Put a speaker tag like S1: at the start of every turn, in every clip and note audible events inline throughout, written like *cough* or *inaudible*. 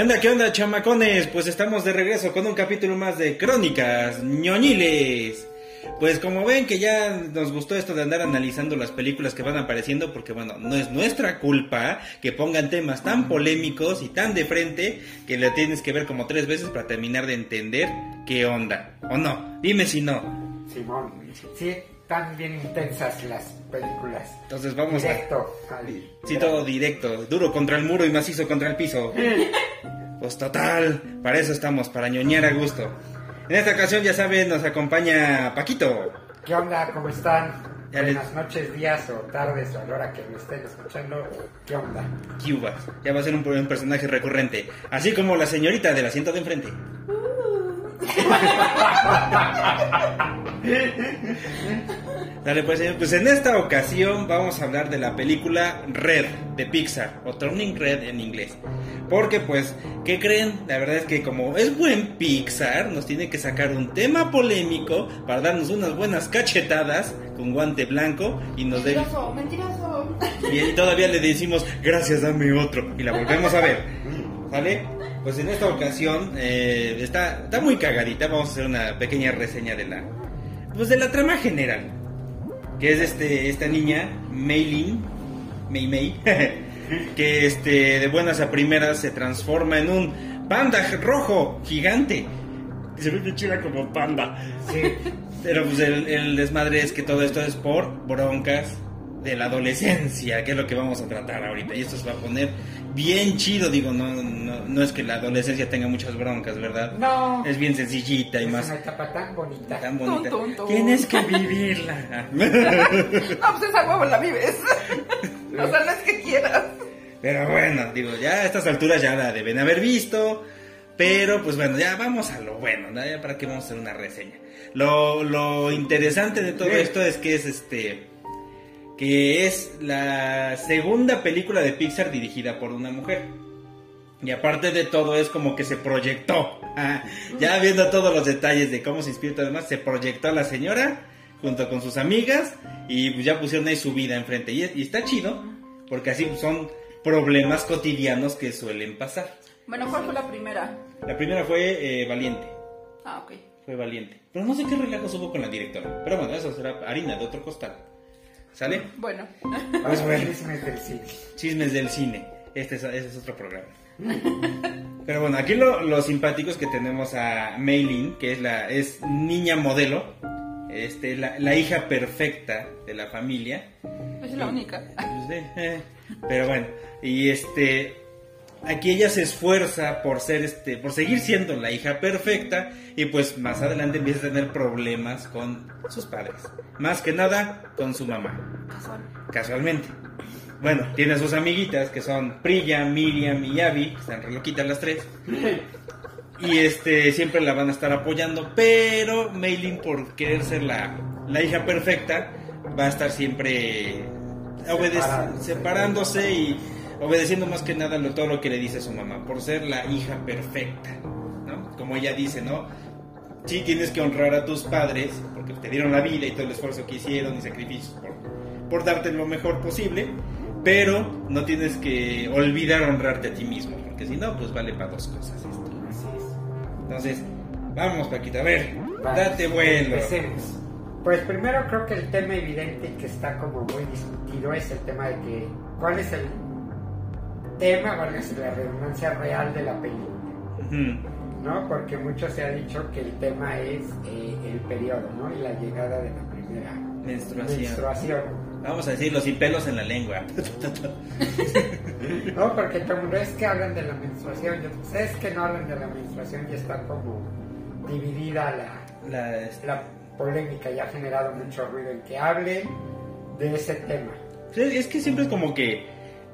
S1: ¿Qué onda, qué onda, chamacones? Pues estamos de regreso con un capítulo más de Crónicas ñoñiles. Pues como ven que ya nos gustó esto de andar analizando las películas que van apareciendo, porque bueno, no es nuestra culpa que pongan temas tan polémicos y tan de frente que le tienes que ver como tres veces para terminar de entender qué onda. ¿O no? Dime si no.
S2: Simón, sí, tan bien intensas las películas.
S1: Entonces vamos
S2: Directo.
S1: a...
S2: al-
S1: Sí, todo directo, duro contra el muro y macizo contra el piso. Pues total, para eso estamos, para ñoñar a gusto. En esta ocasión, ya saben, nos acompaña Paquito.
S2: ¿Qué onda? ¿Cómo están?
S1: Ya les-
S2: Buenas noches, días o tardes o a la hora que me estén escuchando. ¿Qué onda?
S1: Cuba. Ya va a ser un, un personaje recurrente. Así como la señorita del asiento de enfrente. *laughs* Dale pues, señor. Pues en esta ocasión vamos a hablar de la película Red de Pixar, o Turning Red en inglés. Porque pues, ¿qué creen? La verdad es que como es buen Pixar, nos tiene que sacar un tema polémico para darnos unas buenas cachetadas con guante blanco y nos dé...
S3: Mentiroso, mentiroso.
S1: Y todavía le decimos, gracias, dame otro. Y la volvemos a ver. ¿Sale? Pues en esta ocasión eh, está, está muy cagadita. Vamos a hacer una pequeña reseña de la. Pues de la trama general. Que es este, esta niña, Meilin. Mei Mei. *laughs* que este, de buenas a primeras se transforma en un panda rojo gigante. Y se ve chida como panda.
S2: Sí,
S1: Pero pues el, el desmadre es que todo esto es por broncas de la adolescencia, que es lo que vamos a tratar ahorita. Y esto se va a poner bien chido, digo, no, no, no es que la adolescencia tenga muchas broncas, ¿verdad?
S2: no.
S1: Es bien sencillita y
S2: es
S1: más
S2: una etapa tan bonita.
S1: tan bonita. Tienes que vivirla.
S3: No, *laughs* pues esa huevo la vives. *laughs* o sea, no es que quieras.
S1: Pero bueno, digo, ya a estas alturas ya la deben haber visto. Pero pues bueno, ya vamos a lo bueno, ¿no? Ya para qué vamos a hacer una reseña. Lo, lo interesante de todo
S2: Sí.
S1: esto es que es este. Que es la segunda película de Pixar dirigida por una mujer. Y aparte de todo es como que se proyectó. Ah, ya viendo todos los detalles de cómo se inspiró y todo demás, se proyectó a la señora junto con sus amigas y pues ya pusieron ahí su vida enfrente. Y, y está chido porque así son problemas cotidianos que suelen pasar.
S3: Bueno, ¿cuál fue la primera?
S1: La primera fue eh, Valiente.
S3: Ah, ok.
S1: Fue Valiente. Pero no sé qué relajos hubo con la directora. Pero bueno, eso será harina de otro costal. ¿Sale?
S3: Bueno.
S2: Chismes del cine.
S1: Chismes del cine. Este es, es otro programa. *laughs* Pero bueno, aquí lo, lo simpático es que tenemos a Meilin, que es la es niña modelo, este, la, la hija perfecta de la familia.
S3: Es la única.
S1: Pues, eh, pero bueno, y este aquí ella se esfuerza por ser este por seguir siendo la hija perfecta y pues más adelante empieza a tener problemas con sus padres, más que nada con su mamá
S3: Casual.
S1: casualmente. Bueno, tiene a sus amiguitas que son Priya, Miriam y Abby, que están re loquitas las tres. *laughs* Y este siempre la van a estar apoyando, pero Meilin por querer ser la, la hija perfecta va a estar siempre
S2: separándose
S1: y obedeciendo más que nada lo- todo lo que le dice su mamá, por ser la hija perfecta, ¿no? Como ella dice, ¿no? Sí tienes que honrar a tus padres porque te dieron la vida y todo el esfuerzo que hicieron y sacrificios por, por darte lo mejor posible, pero no tienes que olvidar honrarte a ti mismo, porque si no, pues vale para dos cosas esto.
S2: Así es.
S1: Entonces, vamos Paquita, a ver,
S2: Vale,
S1: date vuelo.
S2: Empecemos. Pues primero creo que el tema evidente que está como muy discutido es el tema de que cuál es el tema, valga la redundancia real de la película. ¿no? Porque mucho se ha dicho que el tema es eh, el periodo, ¿no? Y la llegada de la primera
S1: Menstruación.
S2: menstruación.
S1: Vamos a decirlo sin pelos en la lengua. *laughs*
S2: No, porque mundo es que hablan de la menstruación, yo pues, es que no hablan de la menstruación y está como dividida la,
S1: La,
S2: la polémica y ha generado mucho ruido en que hable de ese tema.
S1: Es que siempre es como que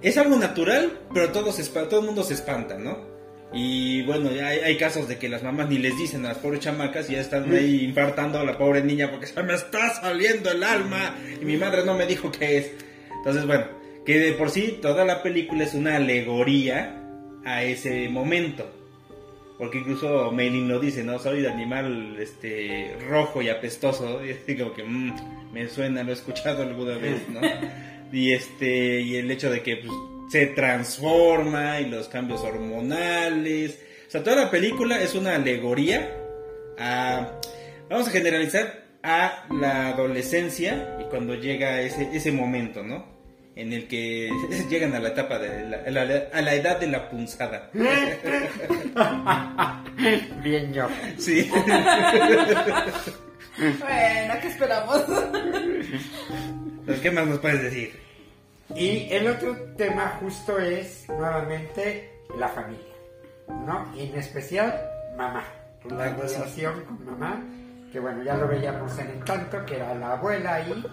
S1: es algo natural, pero todo, se todo el mundo se espanta, ¿no? Y bueno, ya hay, hay casos de que las mamás ni les dicen a las pobres chamacas y ya están ahí infartando a la pobre niña porque se me está saliendo el alma y mi madre no me dijo qué es. Entonces, bueno, que de por sí toda la película es una alegoría a ese momento. Porque incluso Meilin lo dice, ¿no? Soy de animal este, rojo y apestoso. *laughs* Y así como que mm, me suena, lo he escuchado alguna vez, ¿no? Y este y el hecho de que pues, se transforma y los cambios hormonales. O sea, toda la película es una alegoría a, vamos a generalizar, a la adolescencia y cuando llega ese, ese momento, ¿no? En el que *laughs* llegan a la etapa de la, a la- a la edad de la punzada. *laughs*
S2: Bien yo.
S1: Sí. *laughs*
S3: Bueno, ¿qué esperamos?
S1: Pues, ¿Qué más nos puedes decir?
S2: Y el otro tema justo es nuevamente la familia, ¿no? Y en especial mamá, la relación con mamá, que bueno, ya lo veíamos en Encanto, que era la abuela ahí,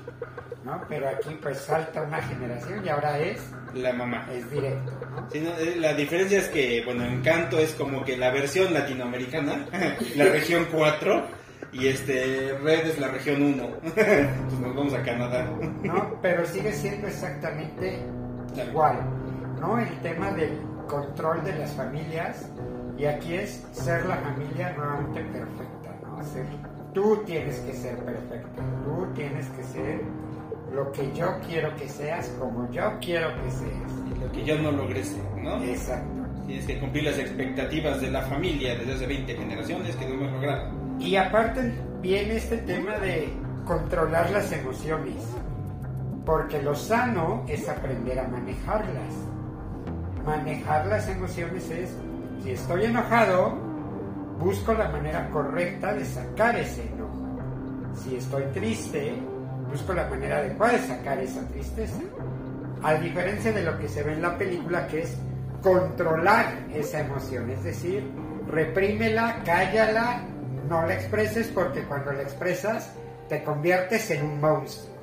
S2: ¿no? Pero aquí pues salta una generación y ahora es,
S1: La mamá.
S2: es directo, ¿no?
S1: Sí, no, eh, la diferencia es que, bueno, Encanto es como que la versión latinoamericana, *laughs* la región 4, y este Red es la región 1. *laughs* Entonces nos vamos a Canadá.
S2: ¿no? Pero sigue siendo exactamente igual, ¿no? El tema del control de las familias y aquí es ser la familia nuevamente perfecta, ¿no? Ser, tú tienes que ser perfecta, tú tienes que ser lo que yo quiero que seas, como yo quiero que seas.
S1: Lo que yo no logré ser, ¿no?
S2: Exacto.
S1: Tienes que cumplir las expectativas de la familia desde hace 20 generaciones que no hemos logrado.
S2: Y aparte viene este tema de controlar las emociones, porque lo sano es aprender a manejarlas. Manejar las emociones es, si estoy enojado, busco la manera correcta de sacar ese enojo. Si estoy triste, busco la manera adecuada de sacar esa tristeza. A diferencia de lo que se ve en la película, que es controlar esa emoción, es decir, reprímela, cállala, no la expreses porque cuando la expresas te conviertes en un monstruo.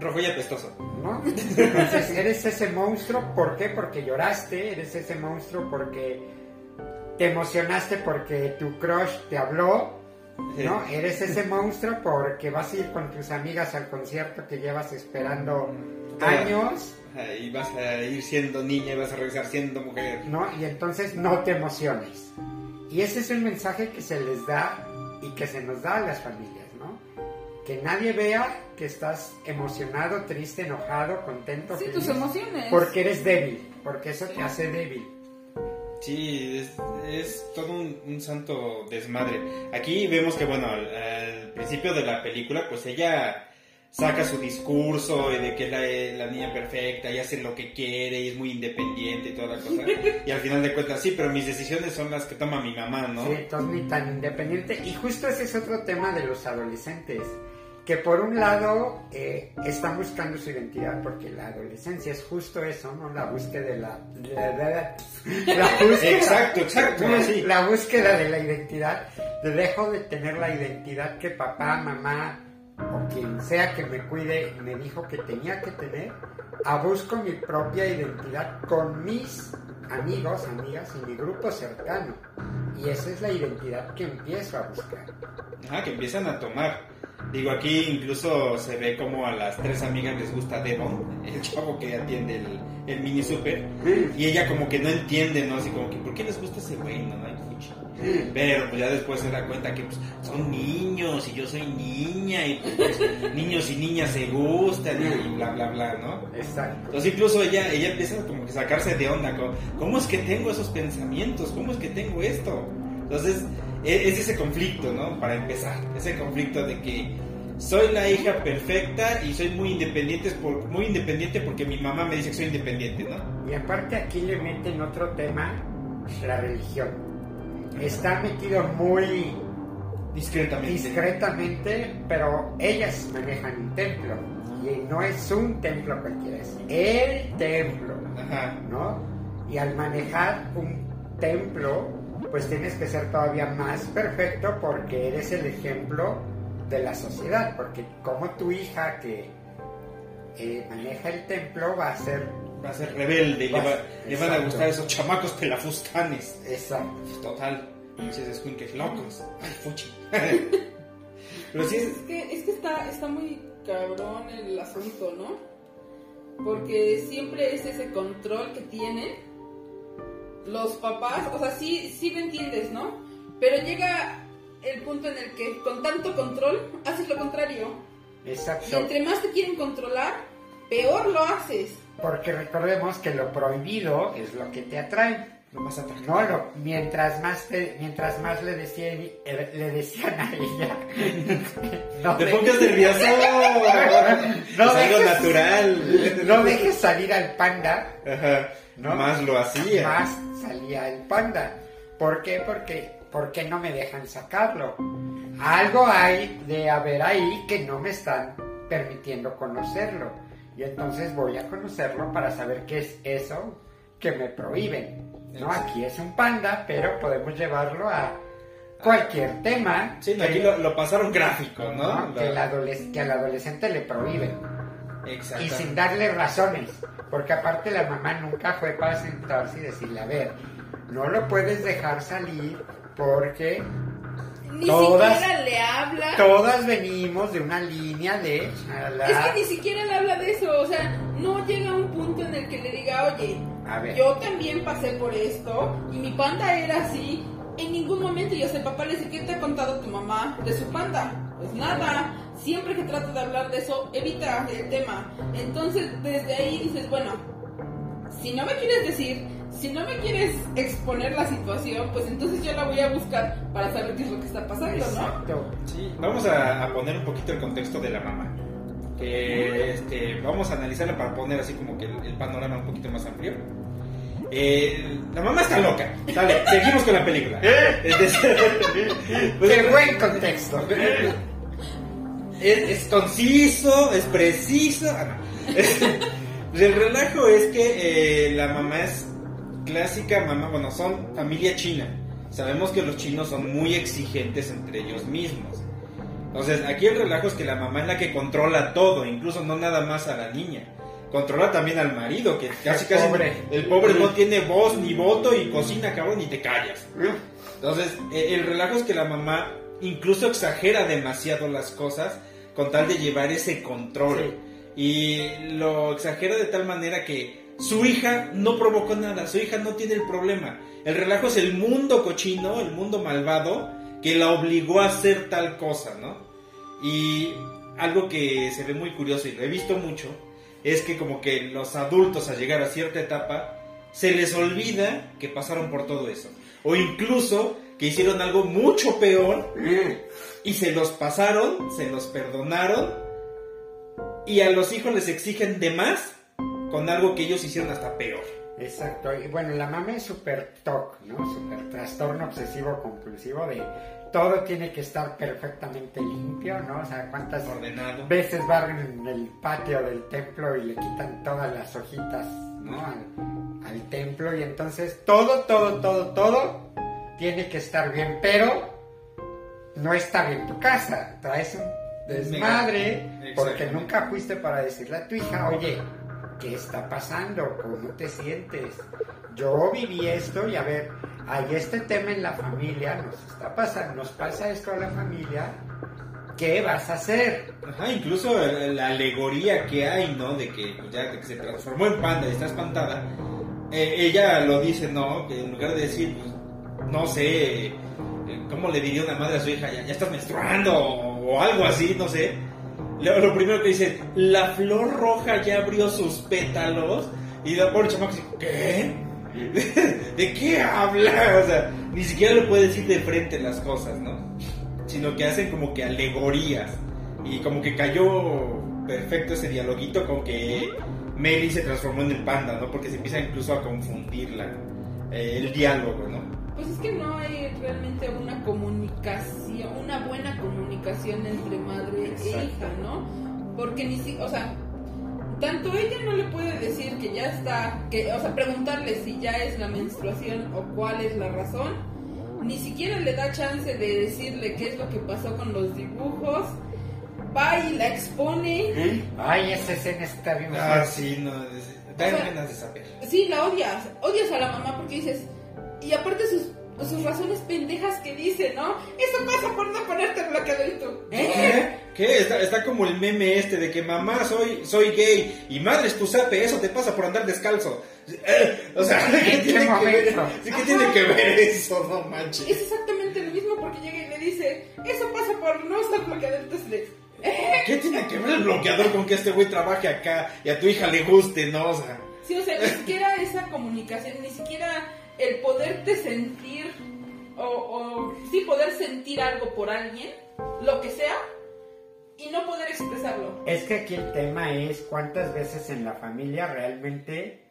S1: Rojo y apestoso.
S2: ¿no? *laughs* Entonces eres ese monstruo, ¿por qué? Porque lloraste, eres ese monstruo porque te emocionaste porque tu crush te habló, ¿no? Eres ese monstruo porque vas a ir con tus amigas al concierto que llevas esperando años,
S1: Y vas a ir siendo niña y vas a regresar siendo mujer.
S2: ¿no? Y entonces no te emociones. Y ese es el mensaje que se les da y que se nos da a las familias, ¿no? Que nadie vea que estás emocionado, triste, enojado, contento,
S3: Sí,
S2: feliz,
S3: tus emociones.
S2: porque eres débil, porque eso te hace débil.
S1: Sí, es, es todo un, un santo desmadre. Aquí vemos que, bueno, al, al principio de la película, pues ella saca su discurso y de que es la, la niña perfecta y hace lo que quiere y es muy independiente y toda la cosa. *laughs* Y al final de cuentas, sí, pero mis decisiones son las que toma mi mamá, ¿no?
S2: Sí, entonces ni tan independiente. Y justo ese es otro tema de los adolescentes, que por un lado eh, están buscando su identidad, porque la adolescencia es justo eso, ¿no? La búsqueda de la... La, la- la *laughs* búsqueda,
S1: Exacto, exacto, sí.
S2: La búsqueda de la identidad, de dejo de tener la identidad que papá, mamá o quien sea que me cuide me dijo que tenía que tener, a busco mi propia identidad con mis amigos, amigas y mi grupo cercano. Y esa es la identidad que empiezo a buscar.
S1: Ajá, que empiezan a tomar. Digo, aquí incluso se ve como a las tres amigas les gusta Devon, *laughs* el chavo que atiende el, el mini super, y ella como que no entiende, ¿no? Así como que, ¿por qué les gusta ese güey? No. Pero pues ya después se da cuenta que pues, son niños y yo soy niña y pues, niños y niñas se gustan y bla, bla, bla, ¿no?
S2: Exacto.
S1: Entonces incluso ella, ella empieza como que a sacarse de onda, como, ¿cómo es que tengo esos pensamientos? ¿Cómo es que tengo esto? Entonces e- es ese conflicto, ¿no? Para empezar, ese conflicto de que soy la hija perfecta y soy muy independiente, por, muy independiente porque mi mamá me dice que soy independiente, ¿no?
S2: Y aparte aquí le meten otro tema, la religión. Está metido muy
S1: Discretamente.
S2: discretamente, pero ellas manejan un templo. Y no es un templo cualquiera, es el templo.
S1: Ajá.
S2: ¿no? Y al manejar un templo, pues tienes que ser todavía más perfecto porque eres el ejemplo de la sociedad, porque como tu hija que eh, maneja el templo va a ser
S1: Va a ser rebelde y le,
S2: Va-
S1: va- le van a
S2: exacto.
S1: gustar esos chamacos pelafustanes.
S2: esa.
S1: Total, pinches escuinques locos. Ay, fuchi. *laughs* Pero sí,
S3: Es que, es que está, está muy cabrón el asunto, ¿no? Porque siempre es ese control que tienen los papás, o sea, sí, sí lo entiendes, ¿no? Pero llega el punto en el que con tanto control haces lo contrario. Y
S2: Exacto.
S3: entre más te quieren controlar, peor lo haces.
S2: Porque recordemos que lo prohibido es lo que te atrae.
S1: Lo más atractivo.
S2: No, lo- mientras más te- mientras más le decían, eh, le decían a ella. *laughs* no
S1: Te pongas nervioso. *laughs*
S2: No
S1: es algo natural.
S2: No dejes salir al panda,
S1: Ajá.
S2: ¿No?
S1: Más lo hacía.
S2: más salía el panda. ¿Por qué? Porque, porque no me dejan sacarlo. Algo hay de haber ahí que no me están permitiendo conocerlo. Y entonces voy a conocerlo para saber qué es eso que me prohíben. No, aquí es un panda, pero podemos llevarlo a cualquier tema
S1: Sí,
S2: que,
S1: aquí lo, lo pasaron gráfico, ¿no?
S2: ¿no? que, el adoles- que al adolescente le prohíben. Y
S1: Exacto.
S2: sin darle razones, porque aparte la mamá nunca fue para sentarse y decirle, a ver, no lo puedes dejar salir porque
S3: Ni
S2: Todas-
S3: siquiera le habla.
S2: todas venimos de una línea de... chalá".
S3: Es que ni siquiera le habla de eso, o sea, no llega a un punto en el que le diga, oye,
S2: A ver.
S3: yo también pasé por esto y mi panda era así. En ningún momento, y hasta el papá le dice, ¿qué te ha contado tu mamá de su panda? Pues nada, siempre que trato de hablar de eso, evita el tema. Entonces, desde ahí dices, bueno, si no me quieres decir, si no me quieres exponer la situación, pues entonces yo la voy a buscar para saber qué es lo que está pasando, ¿no?
S2: Exacto.
S1: Sí, vamos a, a poner un poquito el contexto de la mamá. Que este, vamos a analizarla para poner así como que el, el panorama un poquito más amplio. Eh, la mamá está loca. Sale, *laughs* seguimos con la película. Este, *laughs* pues,
S2: Qué buen contexto. *laughs*
S1: es, es conciso, es preciso. Ah, no. el relajo es que eh, la mamá es clásica mamá, bueno, son familia china. Sabemos que los chinos son muy exigentes entre ellos mismos. Entonces, aquí el relajo es que la mamá es la que controla todo, incluso no nada más a la niña. Controla también al marido, que casi casi
S2: pobre.
S1: el pobre no tiene voz ni voto y cocina, cabrón, y te callas. Entonces, eh, el relajo es que la mamá incluso exagera demasiado las cosas con tal de llevar ese control. Y lo exagera de tal manera que su hija no provocó nada, su hija no tiene el problema. El relajo es el mundo cochino, el mundo malvado, que la obligó a hacer tal cosa, ¿no? Y algo que se ve muy curioso y lo he visto mucho, es que como que los adultos al llegar a cierta etapa, se les olvida que pasaron por todo eso. O incluso que hicieron algo mucho peor y se los pasaron, se los perdonaron y a los hijos les exigen de más con algo que ellos hicieron hasta peor.
S2: Exacto, y bueno, la mamá es súper TOC, ¿no? Súper trastorno obsesivo compulsivo de todo tiene que estar perfectamente limpio, ¿no? O sea, cuántas
S1: Ordenado.
S2: veces barren el patio del templo y le quitan todas las hojitas, ¿no? Al, al templo y entonces todo, todo, todo, todo tiene que estar bien, pero no está bien tu casa, traes un desmadre
S1: Mega-
S2: porque nunca fuiste para decirle a tu hija, oye, ¿qué está pasando? ¿Cómo te sientes? Yo viví esto y a ver, hay este tema en la familia, nos está pasando, nos pasa esto a la familia, ¿qué vas a hacer?
S1: Ajá, incluso la alegoría que hay, ¿no? De que ya que se transformó en panda y está espantada. eh, ella lo dice, ¿no? Que en lugar de decir, pues, no sé, eh, ¿cómo le diría una madre a su hija? Ya, ya estás menstruando o algo así, no sé. Lo, lo primero que dice, la flor roja ya abrió sus pétalos. Y la pobre chamaca dice, ¿qué? *laughs* ¿De qué habla? O sea, ni siquiera le puede decir de frente las cosas, ¿no? Sino que hacen como que alegorías. Y como que cayó perfecto ese dialoguito con que Meli se transformó en el panda, ¿no? Porque se empieza incluso a confundirla. eh, el diálogo, ¿no?
S3: Pues es que no hay realmente una comunicación, una buena comunicación entre madre
S2: Exacto.
S3: e hija, ¿no? Porque ni si, o sea, tanto ella no le puede decir que ya está, que, o sea, preguntarle si ya es la menstruación o cuál es la razón, ni siquiera le da chance de decirle qué es lo que pasó con los dibujos, va y la expone,
S2: Ay, esa escena está bien
S1: Ah, sí, no.
S3: sea,
S1: ganas de saber.
S3: Sí, la odias. Odias a la mamá porque dices. Y aparte sus, sus razones pendejas que dice, ¿no? Eso pasa por no ponerte bloqueador y tú. ¿Eh?
S1: ¿Qué? ¿Qué? Está, está como el meme este de que mamá soy soy gay y madre es tu sape, eso te pasa por andar descalzo. Eh, o sea, ¿qué
S2: ¿En qué
S1: tiene, que ver, sí, ¿qué tiene que ver eso? No manches.
S3: Es exactamente lo mismo porque llega y le dice, eso pasa por no usar bloqueador. Entonces le,
S1: ¿Qué tiene que ver el bloqueador con que este güey trabaje acá y a tu hija le guste, no? O sea,
S3: Sí, o sea, ni siquiera esa comunicación, ni siquiera el poderte sentir o, o sí poder sentir algo por alguien, lo que sea, y no poder expresarlo.
S2: Es que aquí el tema es cuántas veces en la familia realmente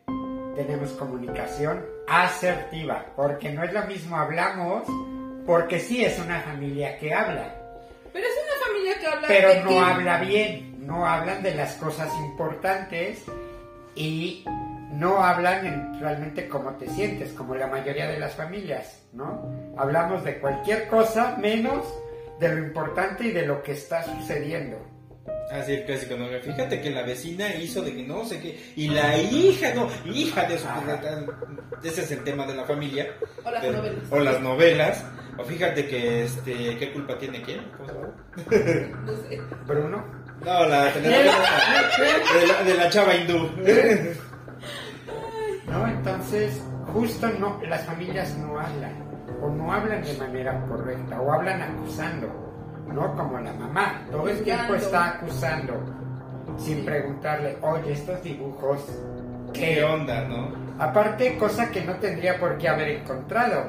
S2: tenemos comunicación asertiva, porque no es lo mismo hablamos, porque sí es una familia que habla,
S3: Pero es una familia que habla
S2: pero
S3: de
S2: no
S3: que-
S2: habla bien, no hablan de las cosas importantes y no hablan en realmente cómo te sientes, como la mayoría de las familias, ¿no? Hablamos de cualquier cosa menos de lo importante y de lo que está sucediendo.
S1: así el clásico, ¿no? Fíjate que la vecina hizo de que no sé qué, y la hija, no, hija de su... Ese es el tema de la familia.
S3: O las
S1: Pero-
S3: novelas.
S1: O las novelas. O fíjate que, este, ¿qué culpa tiene quién? ¿Cómo se llama?
S3: No sé.
S2: Bruno,
S1: No, la de la, de la chava hindú. *laughs*
S2: ¿no? Entonces, justo no, las familias no hablan, o no hablan de manera correcta, o hablan acusando, ¿no? Como la mamá, todo el tiempo está acusando, sin preguntarle, oye, estos dibujos,
S1: ¿Qué
S2: ¿qué
S1: onda, no?
S2: Aparte, cosa que no tendría por qué haber encontrado.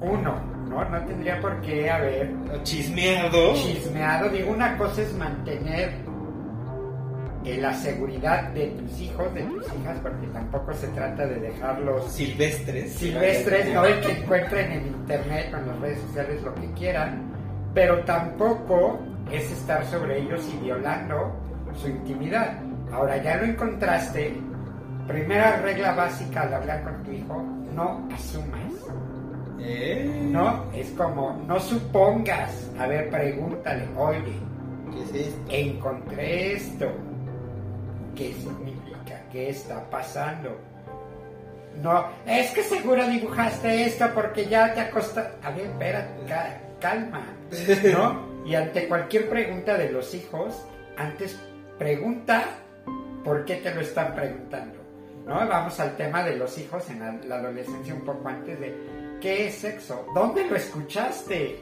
S2: Uno, ¿no? No tendría por qué haber
S1: Chismeado.
S2: chismeado. Digo, una cosa es mantener eh, la seguridad de tus hijos, de tus hijas, porque tampoco se trata de dejarlos
S1: Silvestres.
S2: silvestres, ¿no? Y que encuentren en internet o en las redes sociales lo que quieran, pero tampoco es estar sobre ellos y violando su intimidad. Ahora ya lo encontraste, primera regla básica al hablar con tu hijo, no asumas,
S1: ¿Eh?
S2: ¿no? Es como, no supongas, a ver, pregúntale, oye,
S1: ¿Qué es esto?
S2: encontré esto, ¿qué significa? ¿Qué está pasando? No, es que seguro dibujaste esto porque ya te acostaste. A ver, espérate, ca- calma, ¿no? *laughs* Y ante cualquier pregunta de los hijos, antes pregunta por qué te lo están preguntando, ¿no? Vamos al tema de los hijos en la, la adolescencia un poco antes de ¿qué es sexo? ¿Dónde lo escuchaste?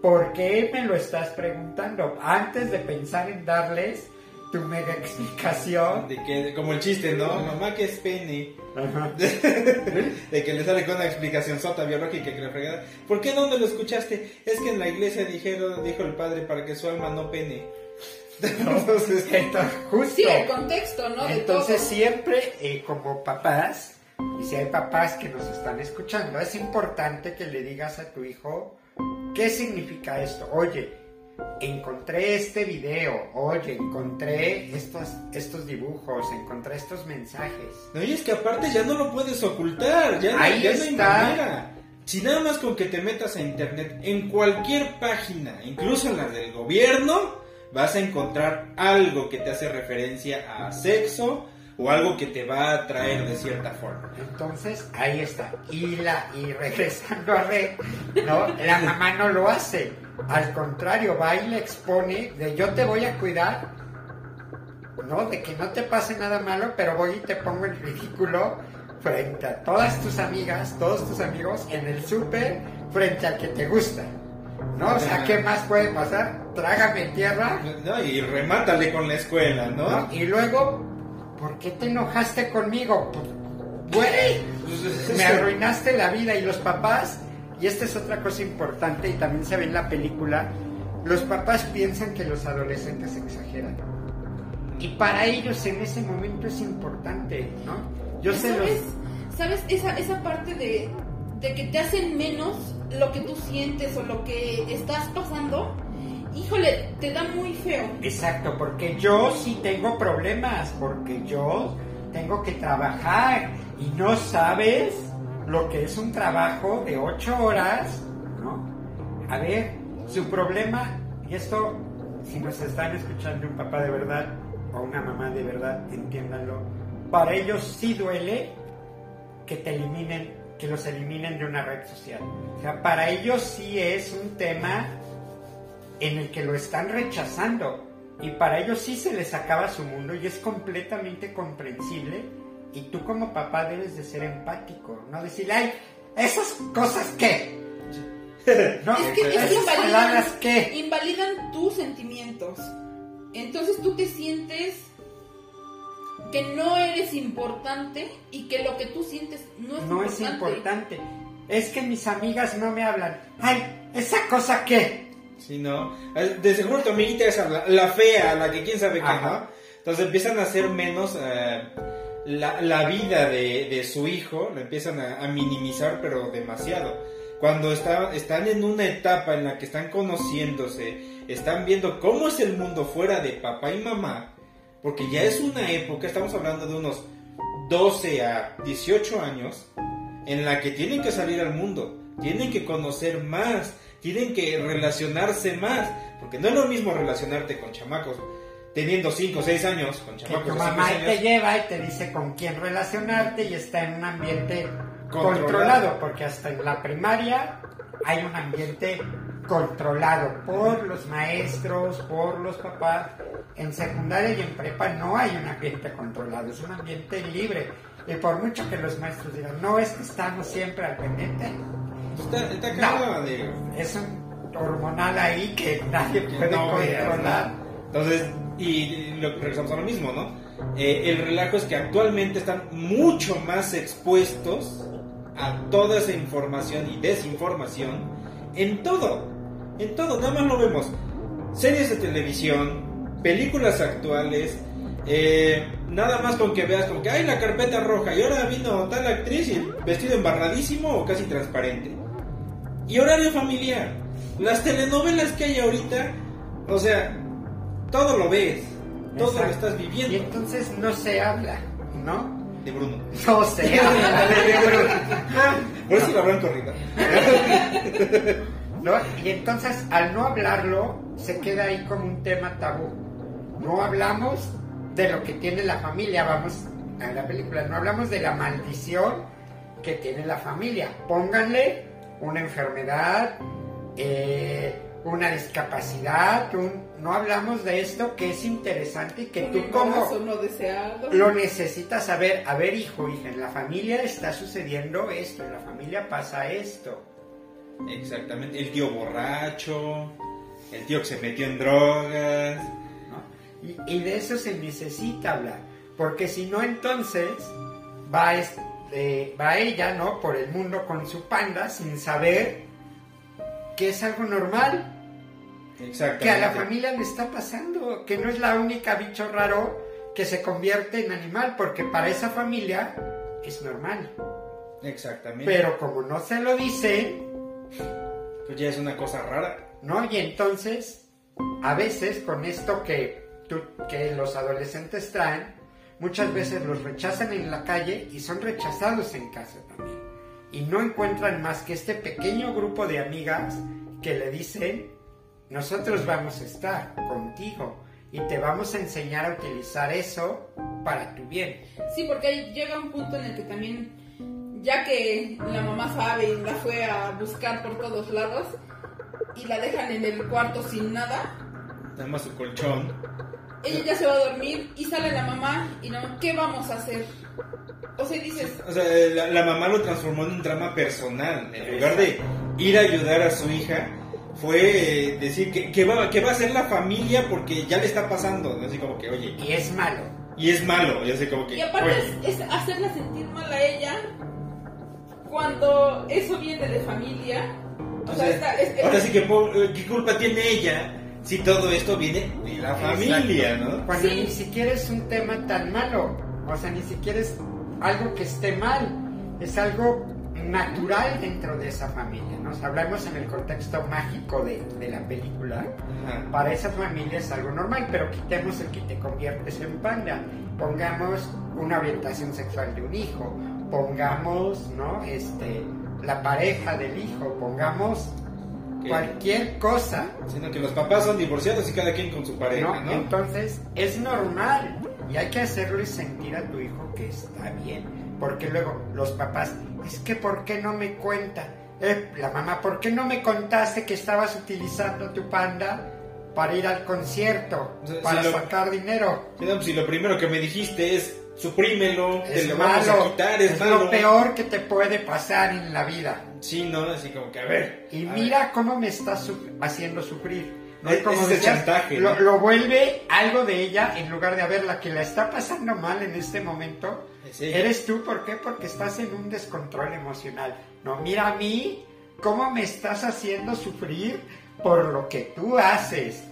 S2: ¿Por qué me lo estás preguntando? Antes de pensar en darles tu mega explicación.
S1: De que, como el chiste, ¿no? Mamá, que es pene?
S2: Ajá. *laughs*
S1: de que le sale con una explicación sota biológica que le fregada. ¿Por qué dónde lo escuchaste? Es que en la iglesia dijeron, dijo el padre, para que su alma no pene. *laughs* Entonces, *laughs*
S2: Entonces, justo.
S3: Sí, el contexto, ¿no?
S2: Entonces
S3: todo.
S2: siempre eh, como papás, y si hay papás que nos están escuchando, es importante que le digas a tu hijo qué significa esto. Oye, encontré este video, oye, encontré estos, estos dibujos, encontré estos mensajes.
S1: no, y es que aparte ya no lo puedes ocultar, ya,
S2: Ahí
S1: ya no hay
S2: está.
S1: manera. Si nada más con que te metas a internet, en cualquier página, incluso en la del gobierno, vas a encontrar algo que te hace referencia a sexo o algo que te va a atraer de cierta forma.
S2: Entonces, ahí está. Y, la, y regresando a Red, ¿no? La mamá no lo hace. Al contrario, va y le expone de yo te voy a cuidar, ¿no? De que no te pase nada malo, pero voy y te pongo en ridículo frente a todas tus amigas, todos tus amigos en el súper, frente al que te gusta. ¿No? O sea, ¿qué más puede pasar? Trágame tierra,
S1: No, y remátale con la escuela, ¿no?
S2: ¿no? Y luego, ¿por qué te enojaste conmigo? Pues, Güey,
S1: Pues,
S2: me arruinaste la vida y los papás, y esta es otra cosa importante y también se ve en la película, los papás piensan que los adolescentes exageran. Y para ellos en ese momento es importante, ¿no? Yo los...
S3: ¿Sabes? ¿Sabes? Esa, esa parte de, de que te hacen menos lo que tú sientes o lo que estás pasando, híjole, te da muy feo.
S2: Exacto, porque yo sí tengo problemas, porque yo tengo que trabajar y no sabes lo que es un trabajo de ocho horas, ¿no? A ver, su problema, y esto, si nos están escuchando un papá de verdad o una mamá de verdad, entiéndanlo, para ellos sí duele que te eliminen, que los eliminen de una red social. O sea, para ellos sí es un tema en el que lo están rechazando y para ellos sí se les acaba su mundo y es completamente comprensible y tú como papá debes de ser empático, no decir, ay, esas cosas qué, *laughs* No,
S3: es que, es que
S2: esas
S3: invalidan,
S2: palabras qué?
S3: invalidan tus sentimientos. Entonces tú te sientes que no eres importante y que lo que tú sientes no es
S2: No
S3: importante.
S2: es importante. Es que mis amigas no me hablan. Ay, ¿esa cosa qué?
S1: Sí, ¿no? Eh, De seguro tu amiguita es la, la fea, la que quién sabe qué. ¿no? Entonces empiezan a hacer menos eh, la, la vida de, de su hijo, la empiezan a, minimizar, pero demasiado. Cuando está, están en una etapa en la que están conociéndose, están viendo cómo es el mundo fuera de papá y mamá, porque ya es una época, estamos hablando de unos 12 a 18 años, en la que tienen que salir al mundo, tienen que conocer más, tienen que relacionarse más, porque no es lo mismo relacionarte con chamacos teniendo 5 o 6 años, con
S2: Que
S1: chamacos
S2: tu
S1: de 5
S2: mamá te
S1: años.
S2: lleva y te dice con quién relacionarte y está en un ambiente
S1: Controlado.
S2: controlado, porque hasta en la primaria hay un ambiente controlado por los maestros, por los papás. En secundaria y en prepa no hay un ambiente controlado, es un ambiente libre. Y por mucho que los maestros digan, no es que estamos siempre al pendiente,
S1: Está, está
S2: No. es un hormonal ahí que nadie
S1: Que
S2: puede
S1: no
S2: controlar.
S1: Entonces, y lo, regresamos a lo mismo, ¿no? Eh, el relajo es que actualmente están mucho más expuestos a toda esa información y desinformación en todo, en todo, nada más lo vemos. Series de televisión, películas actuales, eh, nada más con que veas como que hay la carpeta roja y ahora vino tal actriz y vestido embarradísimo o casi transparente. Y horario familiar. Las telenovelas que hay ahorita, o sea, todo lo ves, todo lo estás
S2: Y
S1: viviendo.
S2: entonces no se habla, ¿no?
S1: De Bruno.
S2: No se habla de *laughs*
S1: Por eso lo habrán corrido. *laughs*
S2: ¿no? Y entonces al no hablarlo se queda ahí como un tema tabú. No hablamos de lo que tiene la familia, vamos a la película, no hablamos de la maldición que tiene la familia. Pónganle una enfermedad, eh, una discapacidad, un- no hablamos de esto que es interesante y que
S3: Un
S2: tú como
S3: no deseado.
S2: lo necesitas saber. A ver, hijo, hija, en la familia está sucediendo esto, en la familia pasa esto.
S1: Exactamente. El tío borracho, el tío que se metió en drogas.
S2: ¿no? Y, y de eso se necesita hablar, porque si no entonces va, es- eh, va ella, ¿no? Por el mundo con su panda sin saber que es algo normal. Que a la familia le está pasando, que no es la única bicho raro que se convierte en animal, porque para esa familia es normal.
S1: Exactamente.
S2: Pero como no se lo dicen,
S1: Pues ya es una cosa rara.
S2: ¿no? Y entonces, a veces con esto que, tú- que los adolescentes traen, muchas veces los rechazan en la calle y son rechazados en casa también. Y no encuentran más que este pequeño grupo de amigas que le dicen, nosotros vamos a estar contigo y te vamos a enseñar a utilizar eso para tu bien.
S3: Sí, porque ahí llega un punto en el que también, ya que la mamá sabe y la fue a buscar por todos lados y la dejan en el cuarto sin nada,
S1: Nada más su colchón.
S3: ella ya se va a dormir y sale la mamá y no, ¿qué vamos a hacer? O sea, dices,
S1: O sea, la, la mamá lo transformó en un drama personal. En lugar de ir a ayudar a su hija, fue eh, decir que, que va, que va a ser la familia porque ya le está pasando. Así como que, oye,
S2: Y es malo.
S1: y es malo. Y así como que,
S3: y aparte
S1: oye,
S3: es, es hacerla sentir mal a ella cuando eso viene de familia. O sea, está- es- es-
S1: ahora sí que eh, qué culpa tiene ella si todo esto viene de la familia,
S2: Exacto.
S1: ¿no?
S2: Cuando
S3: Sí.
S2: ni siquiera es un tema tan malo, o sea, ni siquiera es algo que esté mal, es algo natural dentro de esa familia, ¿no? O sea, hablamos en el contexto mágico de, de la película,
S1: Ajá.
S2: para esa familia es algo normal, pero quitemos el que te conviertes en panda, pongamos una orientación sexual de un hijo, pongamos, ¿no? Este, la pareja del hijo, pongamos cualquier cosa,
S1: Sino que los papás son divorciados y cada quien con su pareja,
S2: ¿no?
S1: ¿no?
S2: Entonces es normal y hay que hacerle sentir a tu hijo que está bien, porque luego los papás, es que ¿por qué no me cuenta? Eh, la mamá, ¿por qué no me contaste que estabas utilizando tu panda para ir al concierto,
S1: sea,
S2: para
S1: si lo-
S2: sacar dinero?
S1: Pues, si lo primero que me dijiste es suprímelo, te
S2: Es
S1: lo vamos a
S2: malo,
S1: quitar, es,
S2: es
S1: malo.
S2: lo peor que te puede pasar en la vida.
S1: Sí, no, así como que, a ver.
S2: Y
S1: a
S2: mira cómo me está su- haciendo sufrir. ¿no?
S1: Es-
S2: Como decías,
S1: chantaje,
S2: lo,
S1: ¿no?
S2: lo vuelve algo de ella en lugar de a ver la que la está pasando mal en este momento.
S1: Ella.
S2: Eres tú, ¿por qué? Porque estás en un descontrol emocional. No, mira a mí, cómo me estás haciendo sufrir por lo que tú haces.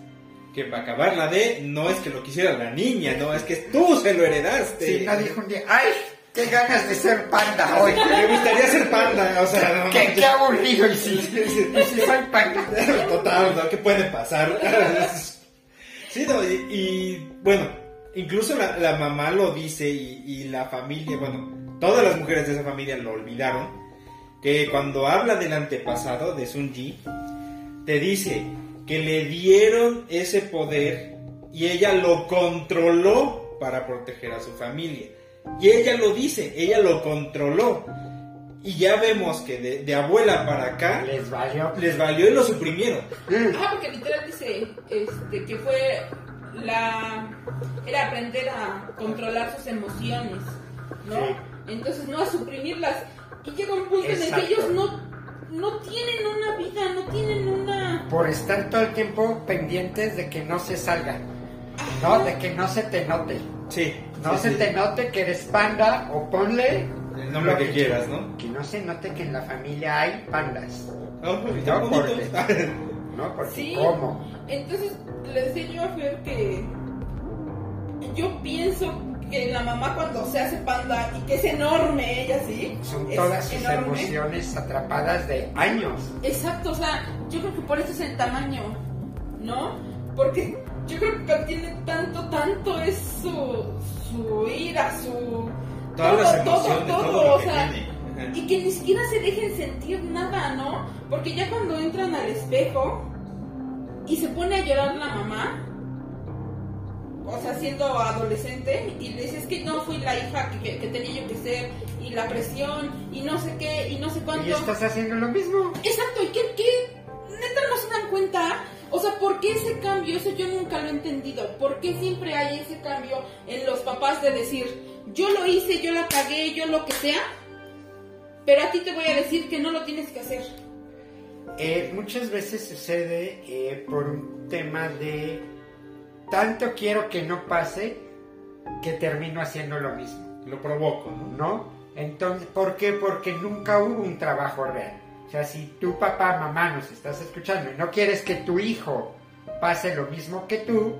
S1: Que para acabarla de, no es que lo quisiera la niña, no, es que tú se lo heredaste.
S2: Si no dijo un día, ¡ay! ¡Qué ganas de ser panda hoy! *laughs*
S1: Me gustaría ser panda, o sea, no,
S2: ¡Qué, qué aburrido! Y si, y si soy panda.
S1: Total, ¿no? ¿Qué puede pasar? *laughs* sí, no, y, y, bueno, incluso la, la mamá lo dice y, y la familia, bueno, todas las mujeres de esa familia lo olvidaron, que cuando habla del antepasado de Sun Ji, te dice que le dieron ese poder y ella lo controló para proteger a su familia. Y ella lo dice, ella lo controló. Y ya vemos que de, de abuela para acá
S2: Les valió.
S1: les valió y lo suprimieron.
S3: Ah, porque literal dice este, que fue la. Era aprender a controlar sus emociones, ¿no?
S2: Sí.
S3: Entonces, no a suprimirlas. Y llega un punto en el que ellos no, no tienen una vida, no tienen una.
S2: por estar todo el tiempo pendientes de que no se salga, ¿no? De que no se te note.
S1: Sí.
S2: No
S1: sí,
S2: se
S1: sí.
S2: te note que eres panda o ponle
S1: El nombre
S2: lo
S1: que quieras, ¿no?
S2: Que no se note que en la familia hay pandas,
S1: Oh,
S2: No,
S1: bonito.
S2: ¿no? Porque
S3: Sí.
S2: ¿cómo?
S3: Entonces, le decía yo a Fer que. Yo pienso que la mamá, cuando se hace panda y que es enorme, ella sí.
S2: Son
S3: es
S2: todas sus
S3: enorme.
S2: emociones atrapadas de años.
S3: Exacto, o sea, yo creo que por eso es el tamaño, ¿no? Porque yo creo que tiene tanto, tanto es su, su ira, su...
S1: Todas
S3: todo, todo,
S1: todo
S3: o sea,
S1: tiene.
S3: Y que ni siquiera se dejen sentir nada, ¿no? Porque ya cuando entran al espejo y se pone a llorar la mamá, o sea, siendo adolescente, y le dice, es que no fui la hija que, que- que tenía yo que ser, y la presión, y no sé qué, y no sé cuánto.
S2: Y estás haciendo lo mismo.
S3: Exacto, ¿y qué, qué? Neta no se dan cuenta. O sea, ¿por qué ese cambio? Eso yo nunca lo he entendido. ¿Por qué siempre hay ese cambio en los papás de decir, yo lo hice, yo la pagué, yo lo que sea, pero a ti te voy a decir que no lo tienes que hacer?
S2: Eh, muchas veces sucede eh, por un tema de tanto quiero que no pase que termino haciendo lo mismo.
S1: Lo provoco, ¿no?
S2: ¿no? Entonces, ¿por qué? Porque nunca hubo un trabajo real. O sea, si tu papá, mamá nos estás escuchando y no quieres que tu hijo pase lo mismo que tú,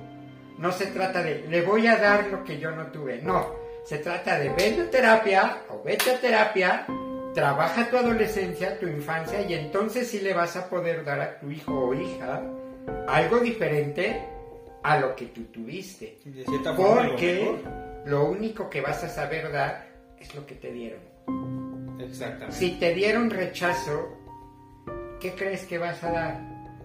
S2: no se trata de, le voy a dar lo que yo no tuve. No, se trata de vete a terapia o vete a terapia, trabaja tu adolescencia, tu infancia y entonces sí le vas a poder dar a tu hijo o hija algo diferente a lo que tú tuviste.
S1: De cierta forma, lo
S2: Porque
S1: mejor.
S2: lo único que vas a saber dar es lo que te dieron.
S1: Exactamente.
S2: Si te dieron rechazo, ¿qué crees que vas a dar?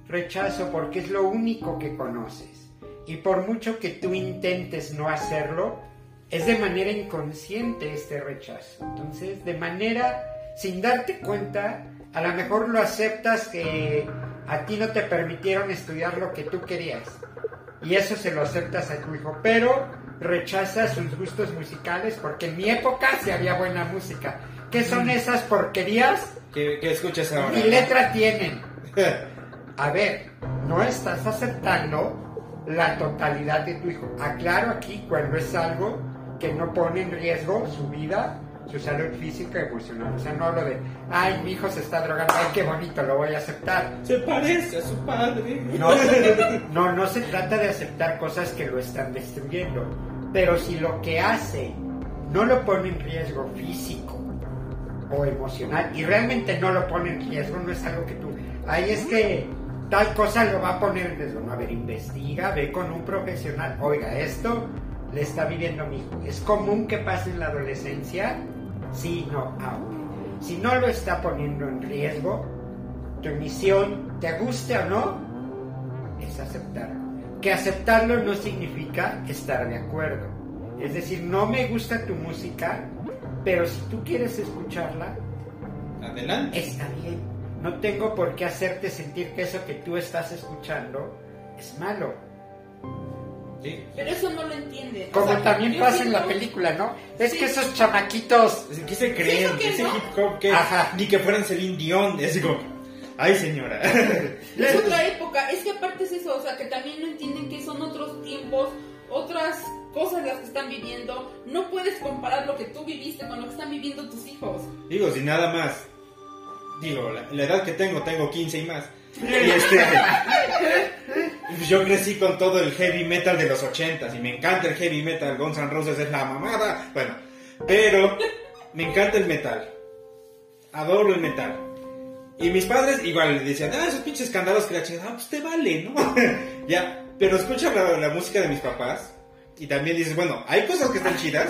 S2: Rechazo porque es lo único que conoces. Y por mucho que tú intentes no hacerlo, es de manera inconsciente este rechazo. Entonces, de manera, sin darte cuenta, a lo mejor lo aceptas que a ti no te permitieron estudiar lo que tú querías. Y eso se lo aceptas a tu hijo, pero rechazas sus gustos musicales porque en mi época sí había buena música. ¿Qué son esas porquerías?
S1: ¿Qué, qué escuchas ahora?
S2: Ni letra tienen. *laughs* A ver, no estás aceptando la totalidad de tu hijo. Aclaro aquí cuando es algo que no pone en riesgo su vida, su salud física y emocional. O sea, no hablo de, ay, mi hijo se está drogando, ay, qué bonito, lo voy a aceptar.
S1: Se parece a su padre.
S2: No, *laughs* no, no se trata de aceptar cosas que lo están destruyendo. Pero si lo que hace no lo pone en riesgo físico o emocional y realmente no lo pone en riesgo, no es algo que tú... Ahí es que tal cosa lo va a poner en riesgo. No, a ver, investiga, ve con un profesional. Oiga, esto le está viviendo mi hijo. ¿Es común que pase en la adolescencia? Sí, no, ah. Si no lo está poniendo en riesgo, tu misión, te guste o no, es aceptarlo. Que aceptarlo no significa estar de acuerdo. Es decir, no me gusta tu música, pero si tú quieres escucharla,
S1: Adelante.
S2: está bien. No tengo por qué hacerte sentir que eso que tú estás escuchando es malo.
S1: Sí.
S3: Pero eso no lo entienden. o
S2: Como
S3: sea,
S2: también pasa en la película, ¿no? Es
S3: Sí.
S2: que esos chamaquitos...
S1: ¿Qué se creen?
S3: ¿eso qué,
S1: Ese
S3: no?
S1: hip hop que
S2: Ajá.
S1: ni que fueran Celine Dion. Es como, ay señora.
S3: Es *laughs* otra época, es que aparte es eso, o sea, que también no entienden que son otros tiempos, otras cosas las que están viviendo. No puedes comparar lo que tú viviste con lo que están viviendo tus hijos.
S1: Digo, si nada más. Digo, la, la edad que tengo, tengo 15 y más. Y este, *laughs* pues yo crecí con todo el heavy metal de los 80s y me encanta el heavy metal. Guns N' Roses es la mamada. Bueno, pero me encanta el metal. Adoro el metal. Y mis padres igual decían, ah, esos pinches escándalos que la chingada, ah, pues te vale, ¿no? *laughs* ya, pero escucha la, la música de mis papás y también dices, bueno, hay cosas que están chidas,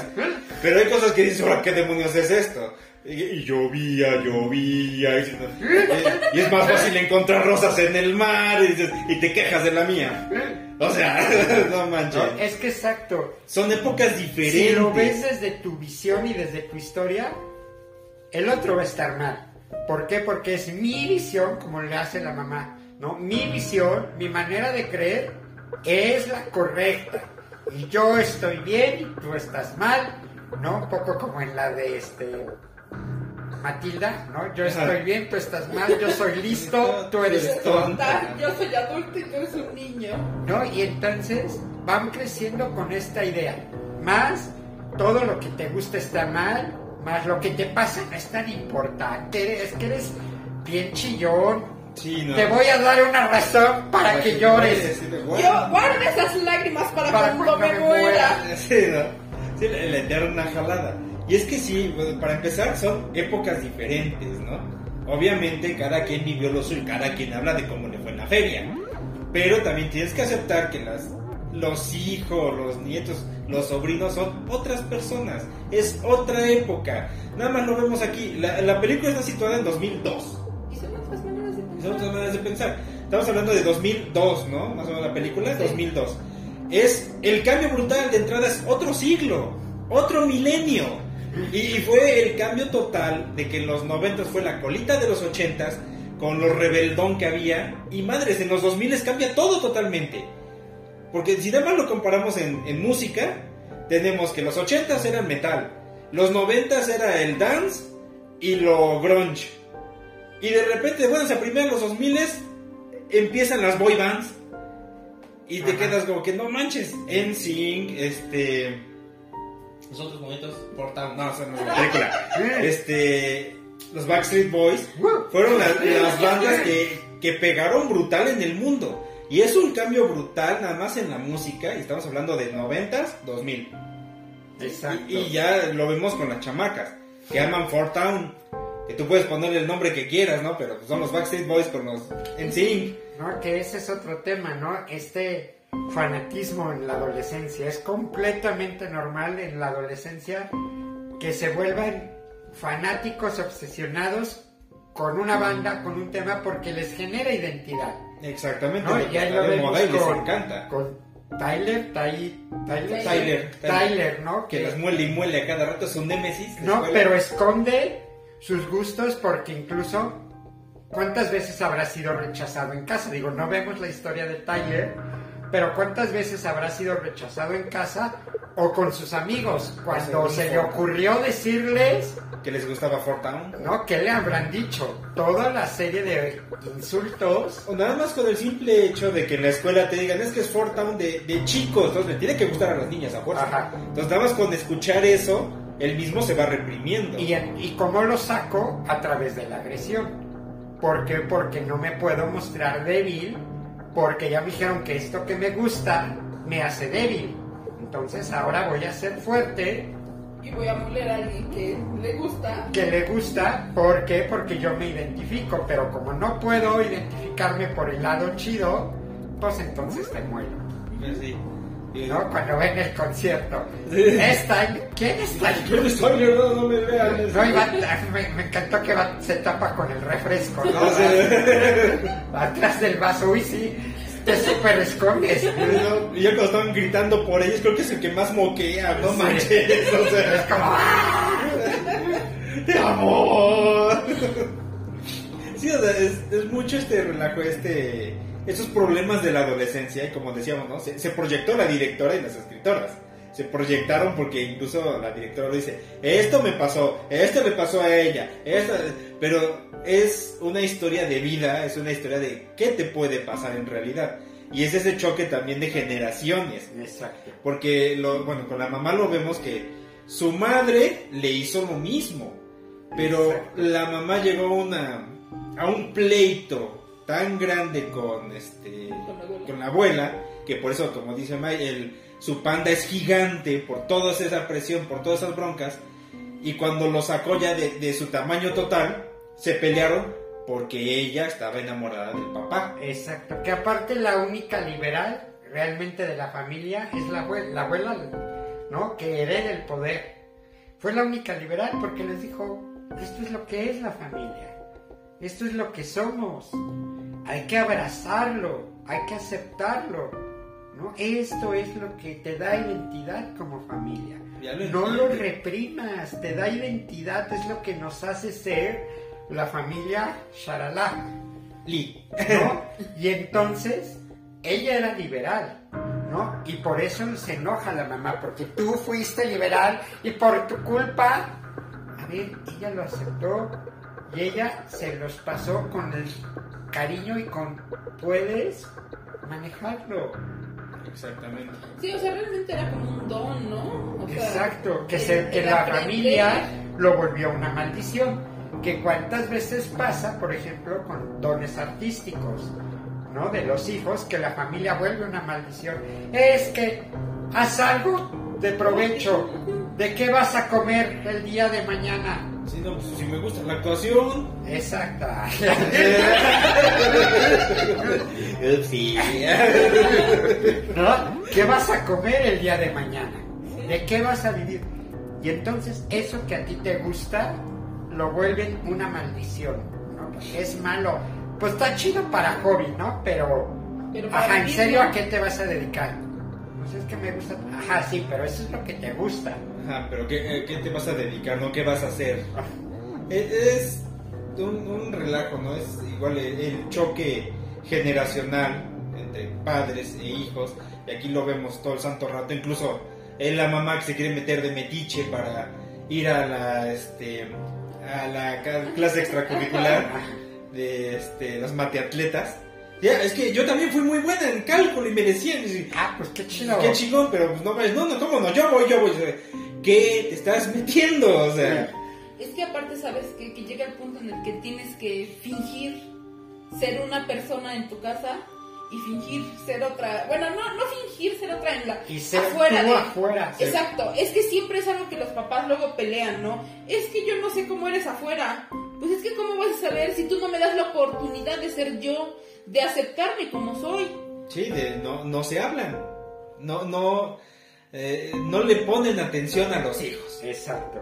S1: pero hay cosas que dices, ahora, ¿qué demonios es esto? Y, llovía, llovía, y, y es más fácil encontrar rosas en el mar, y, dices, y te quejas de la mía. O sea, *laughs* no manches.
S2: ¿no? Es que exacto.
S1: Son épocas diferentes.
S2: Si lo ves desde tu visión y desde tu historia, el otro va a estar mal. ¿Por qué? Porque es mi visión, como le hace la mamá, ¿no? Mi visión, mi manera de creer es la correcta. Y yo estoy bien y tú estás mal, ¿no? Un poco como en la de este Matilda, ¿no? Yo estoy bien, tú estás mal, yo soy listo, *laughs* tú eres tonta.
S3: Yo soy adulto y tú eres un niño.
S2: ¿no? Y entonces van creciendo con esta idea. Más todo lo que te gusta está mal, más lo que te pasa no es tan importante. Es que eres bien chillón.
S1: Sí, no.
S2: Te voy a dar una razón para, que, llores.
S1: Sí, bueno.
S3: Yo guardo esas lágrimas para,
S2: Para
S3: cuando,
S2: cuando
S3: me
S2: me
S3: muera.
S1: Sí, ¿no? Sí, le, le dieron una jalada. Y es que sí, bueno, para empezar, son épocas diferentes, ¿no? Obviamente, cada quien vivió lo suyo, cada quien habla de cómo le fue en la feria. Pero también tienes que aceptar que las, los hijos, los nietos, los sobrinos son otras personas. Es otra época. Nada más lo vemos aquí. La, la película está situada en 2002.
S3: Y son otras maneras de
S1: Son
S3: pensar.
S1: otras maneras de pensar. Estamos hablando de 2002, ¿no? Más o menos la película,
S3: Sí.
S1: 2002. Es el cambio brutal de entrada, es otro siglo, otro milenio. Y, y fue el cambio total de que en los 90 fue la colita de los 80 con lo rebeldón que había. Y madres, en los 2000 cambia todo totalmente. Porque si nada más lo comparamos en, en música, tenemos que los 80s eran metal, los 90s era el dance y lo grunge. Y de repente, bueno, a primero los 2000 empiezan las boy bands y te
S2: Ajá.
S1: quedas como que no manches, NSYNC, este los otros momentos portan, no, eso no es *laughs* una película. este los Backstreet Boys fueron las, las bandas que, que pegaron brutal en el mundo. Y es un cambio brutal nada más en la música, y estamos hablando de 90s, 2000.
S2: Exacto.
S1: Y, y ya lo vemos con las chamacas, que aman Fort Town. Que tú puedes ponerle el nombre que quieras, ¿no? Pero son los Backstreet Boys con los NSYNC.
S2: ¿no? Que ese es otro tema, ¿no? Este fanatismo en la adolescencia es completamente normal en la adolescencia que se vuelvan fanáticos obsesionados con una banda, con un tema porque les genera identidad.
S1: Exactamente,
S2: ¿no?
S1: lo que
S2: Y ahí
S1: está
S2: lo
S1: de
S2: vemos
S1: moda y les
S2: con,
S1: encanta.
S2: con Tyler, Tai- Tyler,
S1: Tyler,
S2: Tyler, ¿no?
S1: Que las muele y muele a cada rato, es un némesis.
S2: No,
S1: escuela.
S2: pero esconde sus gustos porque incluso cuántas veces habrá sido rechazado en casa. Digo, no vemos la historia de Tyler, pero cuántas veces habrá sido rechazado en casa o con sus amigos cuando se le ocurrió decirles,
S1: Que les gustaba Fort Town.
S2: ¿no? ¿Qué le habrán dicho? Toda la serie de insultos.
S1: O nada más con el simple hecho de que en la escuela te digan, es que es Fort Town de, de chicos, entonces le tiene que gustar a las niñas a fuerza.
S2: Ajá.
S1: Entonces nada más con escuchar eso, él mismo se va reprimiendo.
S2: ¿Y, y cómo lo saco? A través de la agresión. ¿Por qué? Porque no me puedo mostrar débil, porque ya me dijeron que esto que me gusta me hace débil. Entonces ahora voy a ser fuerte,
S3: Y voy a moler a alguien que le gusta.
S2: que le gusta, ¿por qué? Porque yo me identifico, pero como no puedo identificarme por el lado chido, pues entonces te muero.
S1: Pues sí. Y-
S2: ¿No? Cuando ven el concierto.
S1: Sí.
S2: Esta, ¿quién está?
S1: Yo no no, no me vean.
S2: No, va- me, me encantó que va- se tapa con el refresco, ¿no? Atrás del vaso, uy, sí, te super escondes.
S1: Y ya cuando estaban gritando por ellos, creo que es el que más moquea, no
S2: Sí.
S1: manches. O sea,
S2: Es como, ¡ah!
S1: ¡Te amo! Sí, o sea, es, es mucho este relajo, este esos problemas de la adolescencia, y como decíamos, ¿no? Se, se proyectó la directora y las escritoras. Se proyectaron porque incluso la directora lo dice, esto me pasó, esto le pasó a ella, esto... pero es una historia de vida, es una historia de qué te puede pasar en realidad. Y es ese choque también de generaciones.
S2: Exacto.
S1: Porque, lo, bueno, con la mamá lo vemos que su madre le hizo lo mismo. Pero
S2: Exacto.
S1: la mamá llegó a, una, a un pleito tan grande con, este,
S3: Con la abuela.
S1: con la abuela, que por eso, como dice May, el, su panda es gigante por toda esa presión, por todas esas broncas. Y cuando lo sacó ya de, de su tamaño total, se pelearon porque ella estaba enamorada del papá.
S2: Exacto, que aparte la única liberal realmente de la familia es la abuela, la abuela, ¿no? Que hereda el poder. Fue la única liberal porque les dijo, esto es lo que es la familia, esto es lo que somos, hay que abrazarlo, hay que aceptarlo, ¿no? Esto es lo que te da identidad como familia.
S1: Lo
S2: No lo reprimas, te da identidad, es lo que nos hace ser la familia Sharalá.
S1: Lee.
S2: ¿no? *laughs* Y entonces ella era liberal, ¿no? Y por eso se enoja la mamá, porque tú fuiste liberal y por tu culpa, a ver, ella lo aceptó y ella se los pasó con el cariño y con puedes manejarlo.
S1: Exactamente.
S3: Sí, o sea, realmente era como un don, ¿no? O sea,
S2: Exacto, que,
S3: el-
S2: se, que
S3: el
S2: la
S3: aprender-
S2: familia lo volvió una maldición. Que cuántas veces pasa, por ejemplo, con dones artísticos, ¿no? De los hijos, que la familia vuelve una maldición. Es que haz algo de provecho. ¿De qué vas a comer el día de mañana?
S1: Sí, no, pues, si me gusta la actuación.
S2: Exacta. *laughs*
S1: sí.
S2: ¿No? ¿Qué vas a comer el día de mañana? ¿De qué vas a vivir? Y entonces eso que a ti te gusta lo vuelven una maldición, ¿no? Porque es malo. Pues está chido para hobby, ¿no? Pero, ajá, ¿en serio a qué te vas a dedicar? Pues es que me gusta. Ajá, sí, pero eso es lo que te gusta.
S1: Ajá, pero ¿qué, eh, qué te vas a dedicar, no? ¿Qué vas a hacer? Eh, Es un, un relajo, ¿no? Es igual el, el choque generacional entre padres e hijos. Y aquí lo vemos todo el santo rato. Incluso es la mamá que se quiere meter de metiche para ir a la, este, a la clase extracurricular de este, los mateatletas. Ya, es que yo también fui muy buena en cálculo y me decían,
S2: Ah, pues qué chido.
S1: Qué chingón, pero pues no, ves, no, no, ¿cómo no? Yo voy, yo voy. ¿Qué te estás metiendo? O sea,
S3: Es que aparte, ¿sabes? Que, que llega el punto en el que tienes que fingir ser una persona en tu casa y fingir ser otra. Bueno, no, no fingir ser otra en la.
S2: Y ser
S3: afuera
S2: tú
S3: de-
S2: afuera.
S3: Exacto, es que siempre es algo que los papás luego pelean, ¿no? Es que yo no sé cómo eres afuera. Pues es que cómo vas a saber si tú no me das la oportunidad de ser yo, de aceptarme como soy.
S1: sí, de, no, no se hablan. No, no, eh, no le ponen atención a los hijos.
S2: Exacto.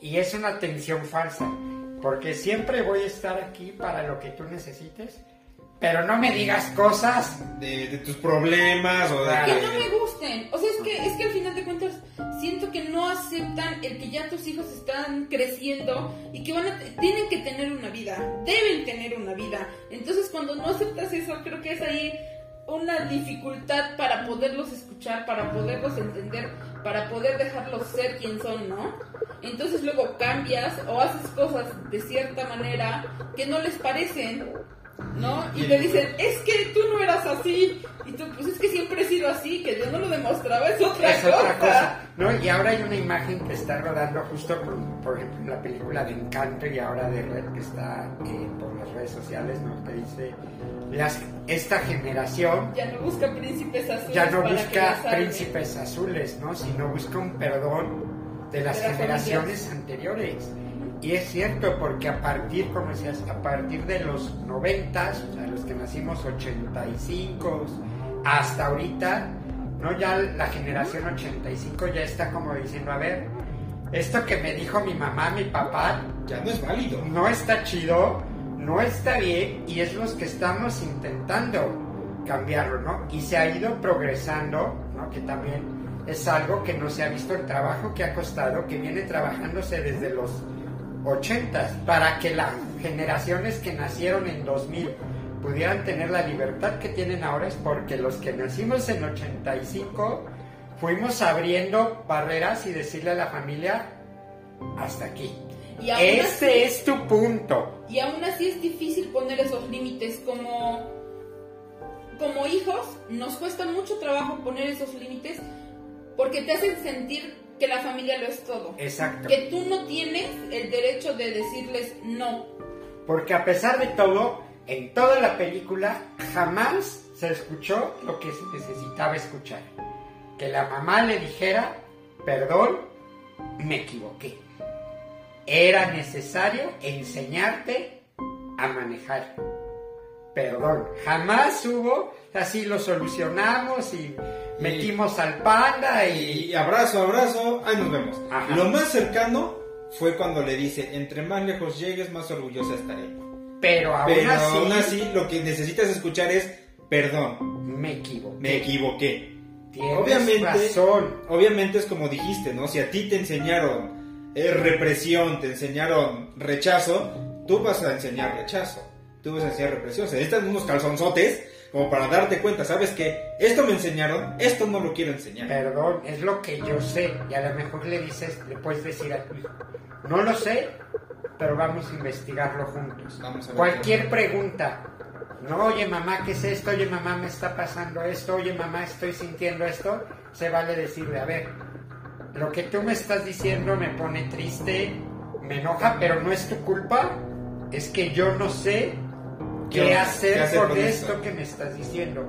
S2: Y es una tensión falsa, porque siempre voy a estar aquí para lo que tú necesites, pero no me digas cosas.
S1: De, de tus problemas o de
S3: que
S1: que-
S3: no me gusten. O sea, es que, es que al final de cuentas siento que no aceptan el que ya tus hijos están creciendo y que van a, tienen que tener una vida, deben tener una vida. Entonces cuando no aceptas eso, creo que es ahí una dificultad para poderlos escuchar, para poderlos entender, para poder dejarlos ser quien son, ¿no? Entonces luego cambias o haces cosas de cierta manera que no les parecen, ¿no? Y te dicen, es que tú no eras así. Y tú, pues es que siempre he sido así, que yo no lo demostraba, es otra
S2: es
S3: cosa.
S2: otra cosa. ¿no? *laughs* Y ahora hay una imagen que está rodando justo, por, por ejemplo, en la película de Encanto y ahora de Red que está eh, por las redes sociales, ¿no? Que dice, las, esta generación
S3: Ya no busca príncipes azules.
S2: ya no busca príncipes azules, ¿no? Sino busca un perdón de las
S3: De las
S2: generaciones anteriores. Y es cierto, porque a partir, como decías, a partir de los 90, o sea, los que nacimos 85, hasta ahorita, ¿no? Ya la generación 85 ya está como diciendo, a ver, esto que me dijo mi mamá, mi papá,
S1: ya no es válido.
S2: no está chido, no está bien y es los que estamos intentando cambiarlo, ¿no? Y se ha ido progresando, ¿no? Que también es algo que no se ha visto el trabajo que ha costado, que viene trabajándose desde los 80 para que las generaciones que nacieron en 2000 pudieran tener la libertad que tienen ahora es porque los que nacimos en 85 fuimos abriendo barreras y decirle a la familia hasta aquí.
S3: Y
S2: Ese
S3: así-
S2: es tu punto.
S3: Y aún así es difícil poner esos límites como como hijos nos cuesta mucho trabajo poner esos límites porque te hacen sentir que la familia lo es todo.
S2: Exacto.
S3: Que tú no tienes el derecho de decirles no.
S2: Porque a pesar de todo, en toda la película jamás se escuchó lo que se necesitaba escuchar. Que la mamá le dijera, perdón, me equivoqué. Era necesario enseñarte a manejar. Perdón, jamás hubo, así lo solucionamos y metimos al panda y...
S1: Y abrazo, abrazo, ahí nos vemos.
S2: Ajá.
S1: Lo más cercano fue cuando le dice, entre más lejos llegues, más orgullosa estaré.
S2: Pero aún
S1: Pero
S2: así,
S1: aún así, lo que necesitas escuchar es, perdón,
S2: me equivoqué.
S1: me equivoqué.
S2: Tienes
S1: Obviamente,
S2: razón.
S1: obviamente es como dijiste, ¿no? Si a ti te enseñaron eh, represión, te enseñaron rechazo, tú vas a enseñar rechazo. Tú vas a enseñar represión. Se necesitan unos calzonzotes como para darte cuenta, ¿sabes qué? Esto me enseñaron, esto no lo quiero enseñar.
S2: Perdón, es lo que yo sé. Y a lo mejor le dices, le puedes decir a tu hijo, no lo sé, pero vamos a investigarlo juntos.
S1: Vamos a ver.
S2: Cualquier pregunta. No, oye mamá, ¿qué es esto? Oye mamá, me está pasando esto. Oye mamá, estoy sintiendo esto. Se vale decirle, a ver, lo que tú me estás diciendo me pone triste, me enoja, pero no es tu culpa. Es que yo no sé qué,
S1: ¿Qué
S2: hacer,
S1: hacer
S2: con
S1: con
S2: esto
S1: esto?
S2: que me estás diciendo.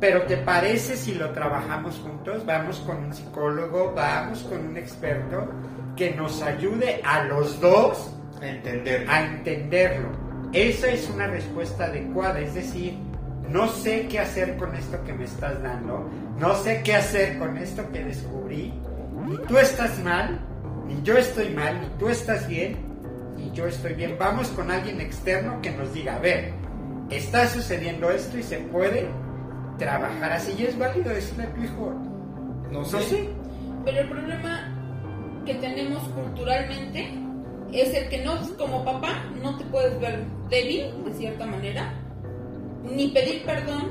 S2: Pero ¿te parece si lo trabajamos juntos? Vamos con un psicólogo, vamos con un experto que nos ayude a los dos
S1: A entender.
S2: a entenderlo. Esa es una respuesta adecuada, es decir, no sé qué hacer con esto que me estás dando, no sé qué hacer con esto que descubrí, ni tú estás mal, ni yo estoy mal, ni tú estás bien, ni yo estoy bien. Vamos con alguien externo que nos diga, a ver, está sucediendo esto y se puede trabajar así y es válido decirle a tu hijo,
S1: No
S2: no
S1: sé.
S2: sé,
S3: Pero el problema que tenemos culturalmente es el que no, como papá, no te puedes ver débil, de cierta manera, ni pedir perdón,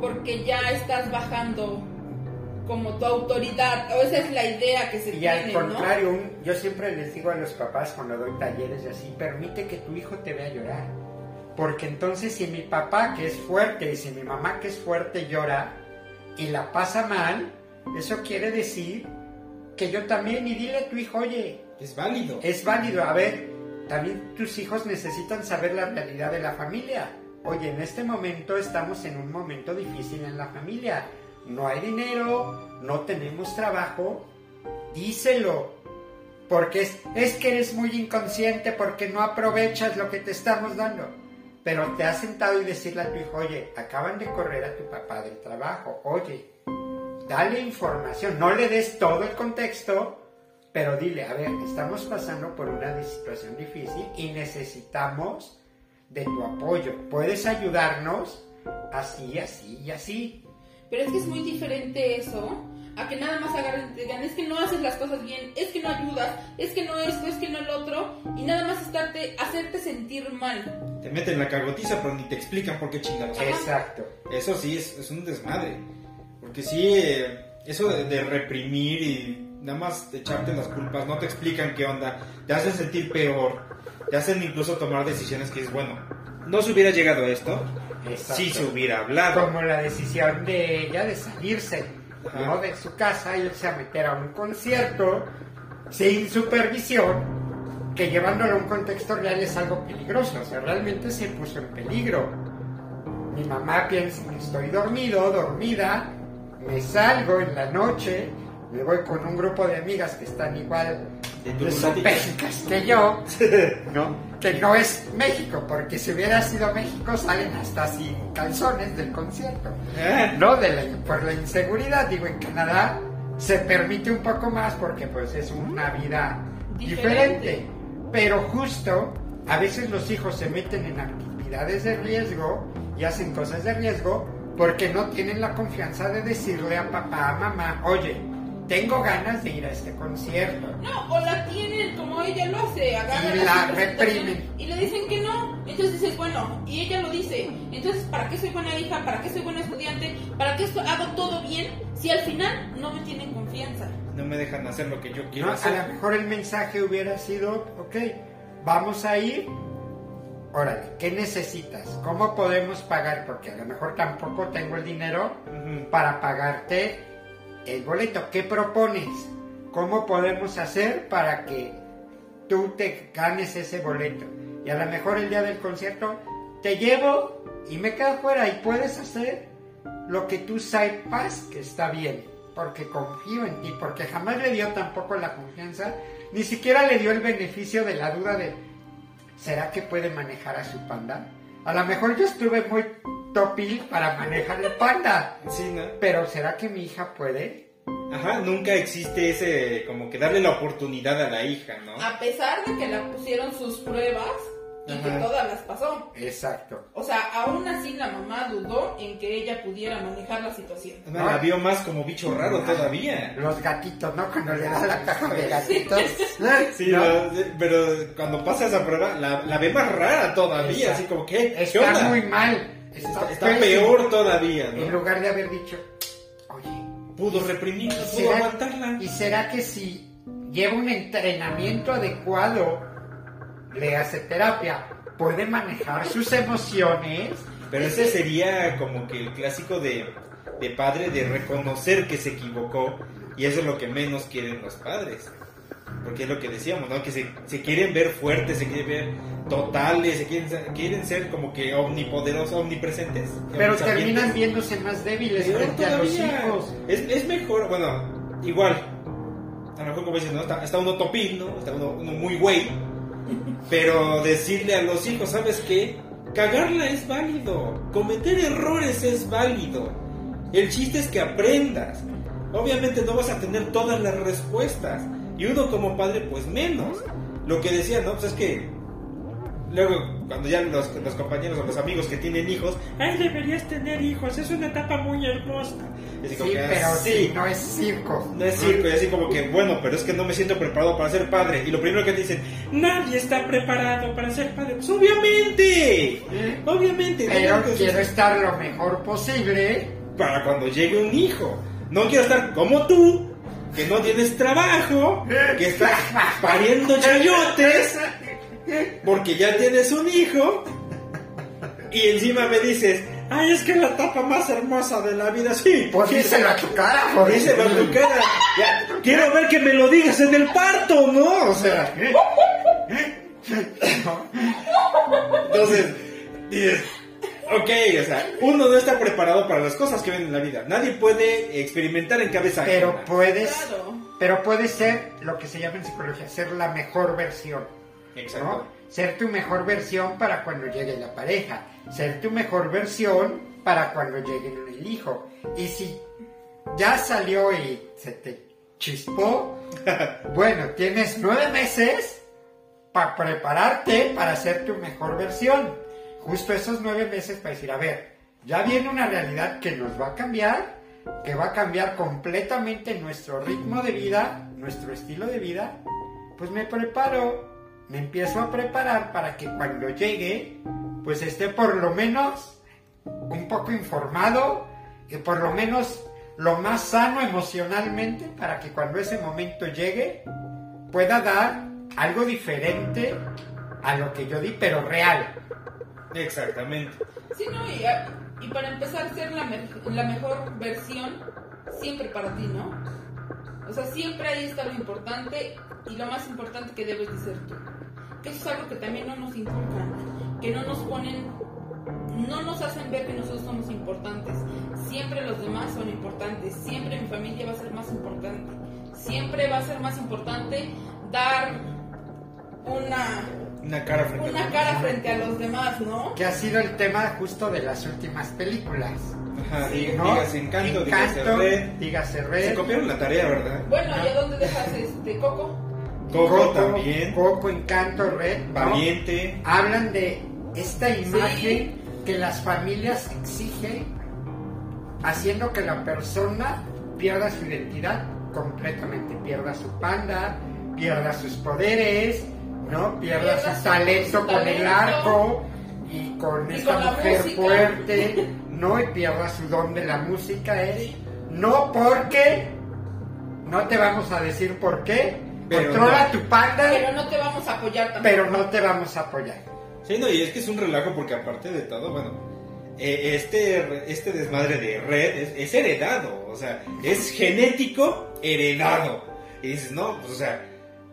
S3: porque ya estás bajando como tu autoridad, o esa es la idea que se
S2: Y al
S3: tiene, ¿no?
S2: contrario, un- yo siempre les digo a los papás cuando doy talleres y así, permite que tu hijo te vea llorar. Porque entonces si mi papá que es fuerte y si mi mamá que es fuerte llora y la pasa mal, eso quiere decir que yo también, y dile a tu hijo, oye,
S1: Es válido.
S2: es válido, a ver, también tus hijos necesitan saber la realidad de la familia. Oye, en este momento estamos en un momento difícil en la familia. No hay dinero, no tenemos trabajo. Díselo. Porque es, es que eres muy inconsciente porque no aprovechas lo que te estamos dando. Pero te has sentado y decirle a tu hijo, oye, acaban de correr a tu papá del trabajo. Oye, dale información. No le des todo el contexto, pero dile, a ver, estamos pasando por una situación difícil y necesitamos de tu apoyo. ¿Puedes ayudarnos? Así, así y así.
S3: Pero es que es muy diferente eso a que nada más agarren y te digan, es que no haces las cosas bien, es que no ayudas, es que no esto, es que no lo otro, y nada más estarte, hacerte sentir mal.
S1: Te meten la cagotiza, pero ni te explican por qué chingados.
S2: Exacto.
S1: Eso sí es, es un desmadre. Porque sí, eh, eso de, de reprimir y nada más echarte las culpas, no te explican qué onda, te hacen sentir peor, te hacen incluso tomar decisiones que es bueno. No se hubiera llegado a esto
S2: Exacto.
S1: si se hubiera hablado.
S2: Como la decisión de ella de salirse. ¿No? de su casa y irse a meter a un concierto sin supervisión, que llevándolo a un contexto real es algo peligroso. O sea, realmente se puso en peligro. Mi mamá piensa que estoy dormido, dormida, me salgo en la noche, me voy con un grupo de amigas que están igual Sopélicas que yo, *laughs* ¿no? Que no es México, porque si hubiera sido México salen hasta sin calzones del concierto.
S1: Ah,
S2: No, de la- por la inseguridad, digo, en Canadá se permite un poco más porque pues es una vida
S3: Diferente.
S2: diferente. Pero justo, a veces los hijos se meten en actividades de riesgo y hacen cosas de riesgo porque no tienen la confianza de decirle a papá, a mamá, oye, tengo ganas de ir a este concierto.
S3: No, o la tienen como ella lo hace, agarran
S2: Y
S3: la
S2: reprimen.
S3: y le dicen que no, Entonces dices, bueno, y ella lo dice, entonces, ¿para qué soy buena hija? ¿Para qué soy buena estudiante? ¿Para qué esto- hago todo bien si al final no me tienen confianza?
S1: No me dejan hacer lo que yo quiero
S2: No, a
S1: hacer.
S2: lo mejor el mensaje hubiera sido, ok, vamos a ir, órale, ¿qué necesitas? ¿Cómo podemos pagar? Porque a lo mejor tampoco tengo el dinero
S1: Ujú.
S2: para pagarte el boleto. ¿Qué propones? ¿Cómo podemos hacer para que tú te ganes ese boleto? Y a lo mejor el día del concierto te llevo y me quedo fuera y puedes hacer lo que tú sepas que está bien, porque confío en ti, porque jamás le dio tampoco la confianza, ni siquiera le dio el beneficio de la duda de, ¿será que puede manejar a su panda? A lo mejor yo estuve muy topil para manejar el panda,
S1: Sí, ¿no?
S2: pero ¿será que mi hija puede?
S1: Ajá, nunca existe ese, como que darle la oportunidad a la hija, ¿no?
S3: A pesar de que le pusieron sus pruebas y que todas las pasó.
S2: Exacto.
S3: O sea, aún así la mamá dudó en que ella pudiera manejar la situación.
S1: No, la vio más como bicho raro todavía.
S2: Los gatitos, ¿no? Cuando le da la caja de gatitos. *laughs*
S1: Sí,
S2: ¿no?
S1: lo- pero cuando pasa esa prueba, la, la ve más rara todavía,
S2: Exacto.
S1: así como que, ¿qué
S2: Está
S1: onda?
S2: muy mal.
S1: Está, está peor todavía,
S2: En
S1: ¿no?
S2: lugar de haber dicho, oye,
S1: Pudo reprimirla, pudo
S2: ¿será-
S1: aguantarla.
S2: ¿y será que si lleva un entrenamiento adecuado, le hace terapia, puede manejar sus emociones?
S1: Pero ese sería como que el clásico de, de padre de reconocer que se equivocó y eso es lo que menos quieren los padres. Porque es lo que decíamos, ¿no? Que se, se quieren ver fuertes, se quieren ver totales, se quieren, quieren ser como que omnipoderosos, omnipresentes.
S2: Pero terminan viéndose más débiles
S1: Peor
S2: frente a los
S1: todavía.
S2: hijos.
S1: Es, es mejor, bueno, igual. A lo mejor como dices, ¿no? Está, está uno topil, ¿no? Está uno, uno muy güey. Pero decirle a los hijos, ¿sabes qué? Cagarla es válido. Cometer errores es válido. El chiste es que aprendas. Obviamente no vas a tener todas las respuestas. Y uno como padre, pues menos. Lo que decía, ¿no? Pues es que Luego, cuando ya los, los compañeros o los amigos que tienen hijos, ay, deberías tener hijos, es una etapa muy hermosa. Y así
S2: Sí,
S1: como que,
S2: pero
S1: "Ah,
S2: sí, no es circo.
S1: no es circo, y así como que, bueno, pero es que no me siento preparado para ser padre. Y lo primero que te dicen, nadie está preparado para ser padre. Pues obviamente, obviamente.
S2: Pero
S1: que-
S2: quiero estar lo mejor posible.
S1: Para cuando llegue un hijo. No quiero estar como tú, que no tienes trabajo, que estás pariendo chayotes, porque ya tienes un hijo. Y encima me dices, ay, es que la etapa más hermosa de la vida, sí.
S2: Pues díselo a tu cara, joder.
S1: Díselo a tu cara. Ya, quiero ver que me lo digas en el parto, ¿no? O sea. Entonces, dices, ok, o sea, uno no está preparado para las cosas que ven en la vida. Nadie puede experimentar en cabeza
S2: Pero
S1: ajena.
S2: puedes,
S3: Claro.
S2: pero puede ser lo que se llama en psicología, ser la mejor versión.
S1: Exacto.
S2: ¿no? Ser tu mejor versión para cuando llegue la pareja. Ser tu mejor versión para cuando llegue el hijo. Y si ya salió y se te chispó, *laughs* bueno, tienes nueve meses para prepararte para ser tu mejor versión. Justo esos nueve meses para decir, a ver, ya viene una realidad que nos va a cambiar, que va a cambiar completamente nuestro ritmo de vida, nuestro estilo de vida, pues me preparo, me empiezo a preparar para que cuando llegue, pues esté por lo menos un poco informado, y por lo menos lo más sano emocionalmente, para que cuando ese momento llegue, pueda dar algo diferente a lo que yo di, pero real.
S1: Exactamente.
S3: Sí, no, y, a- y para empezar, ser la, me- la mejor versión siempre para ti, ¿no? O sea, siempre ahí está lo importante y lo más importante que debes de ser tú. Que eso es algo que también no nos inculcan, que no nos ponen, no nos hacen ver que nosotros somos importantes. Siempre los demás son importantes, siempre mi familia va a ser más importante, siempre va a ser más importante dar una,
S1: Una cara frente a
S3: una
S1: los
S3: cara
S1: demás.
S3: frente a los demás, ¿no?
S2: Que ha sido el tema justo de las últimas películas.
S1: Ajá,
S3: Sí,
S1: diga-
S2: ¿no?
S1: dígase encanto, dígase red.
S2: dígase
S1: Se
S2: red.
S1: copiaron la tarea, ¿verdad?
S3: Bueno, ¿y a dónde dejas este Coco?
S1: Coco también.
S2: Coco, Encanto, Red. ¿no?
S1: Valiente.
S2: Hablan de esta imagen que las familias exigen, haciendo que la persona pierda su identidad completamente, pierda su panda, pierda sus poderes, ¿no? Pierda, su talento
S3: su
S2: con el arco, y con
S3: Y
S2: esta mujer
S3: música.
S2: fuerte, no y pierda su don de la música es no porque no te vamos a decir por qué,
S1: Pero
S2: controla
S1: no.
S2: tu panda,
S3: Pero no te vamos a apoyar también.
S2: pero no te vamos a apoyar.
S1: Sí, no, y es que es un relajo porque aparte de todo, bueno, eh, este, este desmadre de red es, es heredado, o sea, es genético heredado. Y dices, no, pues o sea,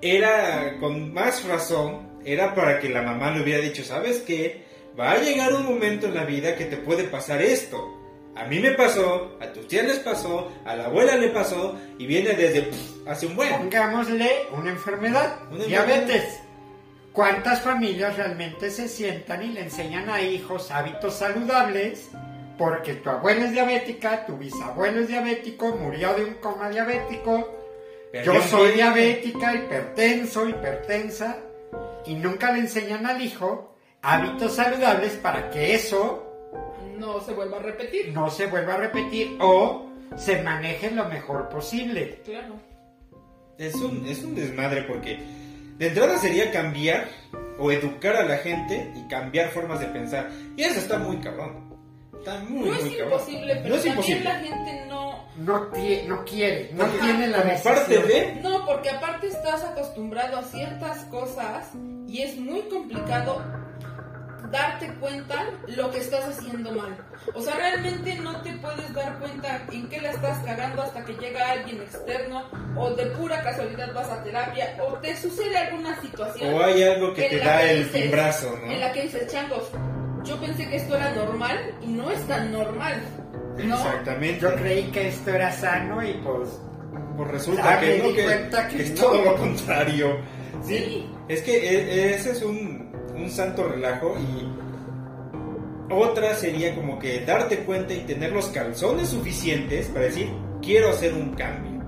S1: era con más razón, era para que la mamá le hubiera dicho, ¿sabes qué? Va a llegar un momento en la vida que te puede pasar esto. A mí me pasó, a tus tías les pasó, a la abuela le pasó y viene desde pff, hace un buen.
S2: Pongámosle una enfermedad,
S1: Una
S2: diabetes. ¿Cuántas familias realmente se sientan y le enseñan a hijos hábitos saludables? Porque tu abuela es diabética, tu bisabuelo es diabético, murió de un coma diabético, Yo soy diabética, hipertenso, hipertensa, y nunca le enseñan al hijo hábitos saludables para que eso
S3: No se vuelva a repetir.
S2: no se vuelva a repetir o se maneje lo mejor posible.
S3: Claro.
S1: Es un, es un desmadre porque de entrada sería cambiar o educar a la gente y cambiar formas de pensar. Y eso está muy cabrón. Está muy,
S3: No es
S1: cabrón.
S3: imposible, pero
S1: no es
S3: también
S1: imposible.
S3: la gente no...
S2: No, tie- no quiere, no tiene la decisión.
S1: parte de...
S3: No, porque aparte estás acostumbrado a ciertas cosas y es muy complicado darte cuenta lo que estás haciendo mal. O sea, realmente no te puedes dar cuenta en qué la estás cagando hasta que llega alguien externo o de pura casualidad vas a terapia o te sucede alguna situación.
S1: O hay algo que te da
S3: que
S1: el timbrazo, ¿no?
S3: En la que dices, changos, yo pensé que esto era normal y no es tan normal. ¿no?
S1: Exactamente.
S2: Yo creí que esto era sano y pues
S1: Pues resulta
S2: Ah,
S1: que, no, que-
S2: que
S1: es
S2: no.
S1: todo lo contrario.
S3: Sí.
S1: Es que e- ese es un, un santo relajo y otra sería como que darte cuenta y tener los calzones suficientes para decir, quiero hacer un cambio.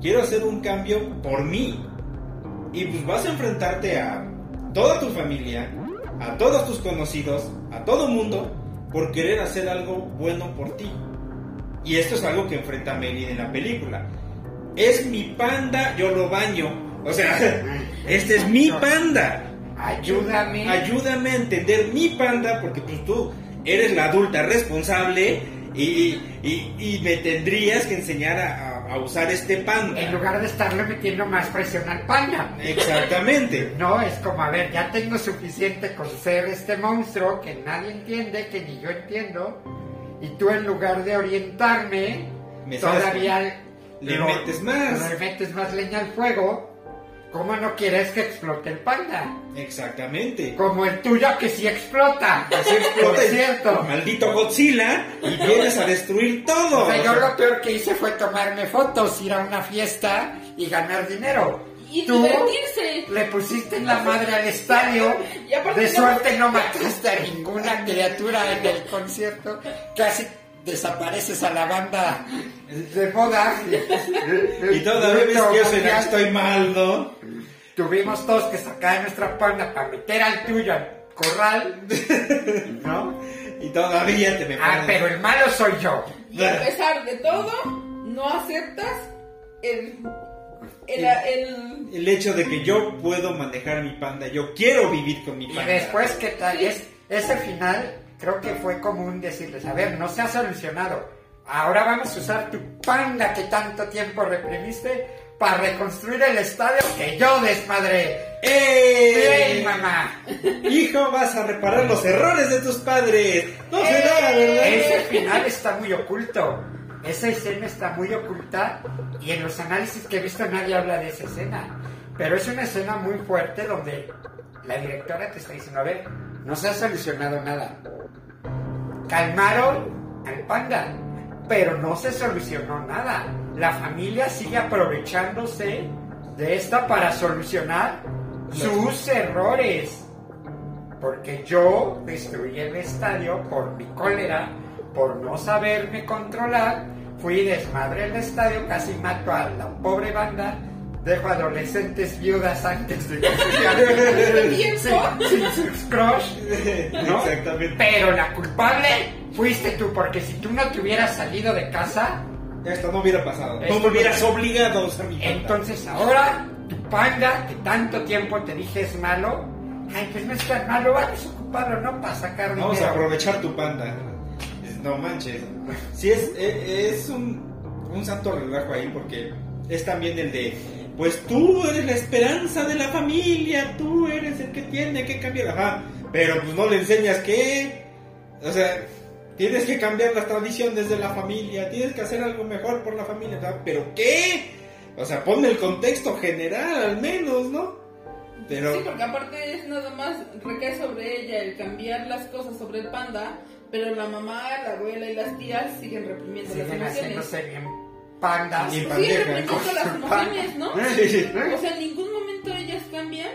S1: Quiero hacer un cambio por mí. Y pues vas a enfrentarte a toda tu familia, a todos tus conocidos, a todo mundo, por querer hacer algo bueno por ti. Y esto es algo que enfrenta Meli en la película. Es mi panda, yo lo baño. O sea, *laughs* este es mi panda.
S2: ayúdame.
S1: Ayúdame a entender mi panda, porque pues tú eres la adulta responsable y, y- y me tendrías que enseñar a, a- a usar este panda.
S2: En lugar de estarle metiendo más presión al panda.
S1: Exactamente.
S2: No, es como, a ver, ya tengo suficiente con ser este monstruo que nadie entiende, que ni yo entiendo, y tú en lugar de orientarme,
S1: Me
S2: todavía
S1: le
S2: lo-
S1: metes más.
S2: Le metes más leña al fuego. ¿Cómo no quieres que explote el panda?
S1: Exactamente.
S2: Como el tuyo que sí explota.
S1: Así explota
S2: Por
S1: el-
S2: cierto.
S1: Maldito Godzilla y vienes a destruir todo.
S2: O sea, yo lo peor que hice fue tomarme fotos, ir a una fiesta y ganar dinero.
S3: Y
S2: Tú
S3: divertirse.
S2: le pusiste en la madre al estadio. *laughs*
S3: Y aparte
S2: De suerte no mataste a ninguna criatura en el concierto. Casi desapareces a la banda de moda.
S1: y todavía ves que yo soy la que estoy mal, ¿no?
S2: Tuvimos todos que sacar nuestra panda para meter al tuyo al corral. ¿No?
S1: Y todavía te me
S2: Ah,
S1: pones-
S2: pero el malo soy yo.
S3: Y a pesar de todo, no aceptas el, el, el-
S1: El hecho de que yo puedo manejar mi panda, yo quiero vivir con mi
S2: Y
S1: panda.
S2: después, ¿qué tal? Es, ese final creo que fue común decirles, a ver, no se ha solucionado. Ahora vamos a usar tu panda que tanto tiempo reprimiste para reconstruir el estadio que yo desmadré.
S1: ¡Eh!
S2: ¡Bien, mamá!
S1: Hijo, vas a reparar los errores de tus padres. No se da, ¿verdad?
S2: Ese final está muy oculto. Esa escena está muy oculta y en los análisis que he visto nadie habla de esa escena. Pero es una escena muy fuerte donde la directora te está diciendo, a ver, no se ha solucionado nada. Calmaron al panda, pero no se solucionó nada. La familia sigue aprovechándose de esta para solucionar sus errores. Porque yo destruí el estadio por mi cólera, por no saberme controlar. Fui desmadre el estadio, casi mato a la pobre banda. Dejo adolescentes viudas antes de que *laughs*
S3: tiempo.
S2: sin, crush. ¿no?
S1: Exactamente.
S2: Pero la culpable fuiste tú, porque si tú no te hubieras salido de casa,
S1: Esto no hubiera pasado. No me hubieras obligado a usar mi panda.
S2: entonces ahora tu panda, que tanto tiempo te dije es malo, Ay, pues no es tan malo, vamos a ocuparlo, ¿no? Para sacar
S1: Vamos a aprovechar tu panda. No manches. Sí, es, es, es un, un santo relajo ahí porque es también el de, pues tú eres la esperanza de la familia, tú eres el que tiene que cambiar. Ajá, pero pues no le enseñas qué. O sea, tienes que cambiar las tradiciones de la familia, tienes que hacer algo mejor por la familia. ¿verdad? ¿Pero qué? O sea, ponme el contexto general al menos, ¿no? Pero...
S3: Sí, porque aparte es nada más recae sobre ella el cambiar las cosas sobre el panda, pero la mamá, la abuela y las tías siguen reprimiendo las
S2: Siguen
S3: emociones.
S2: Pandas.
S1: Bien
S3: Siguen
S1: Pandeja,
S3: reprimiendo las emociones, ¿no?
S1: Sí, sí.
S3: O sea, en ningún momento ellas cambian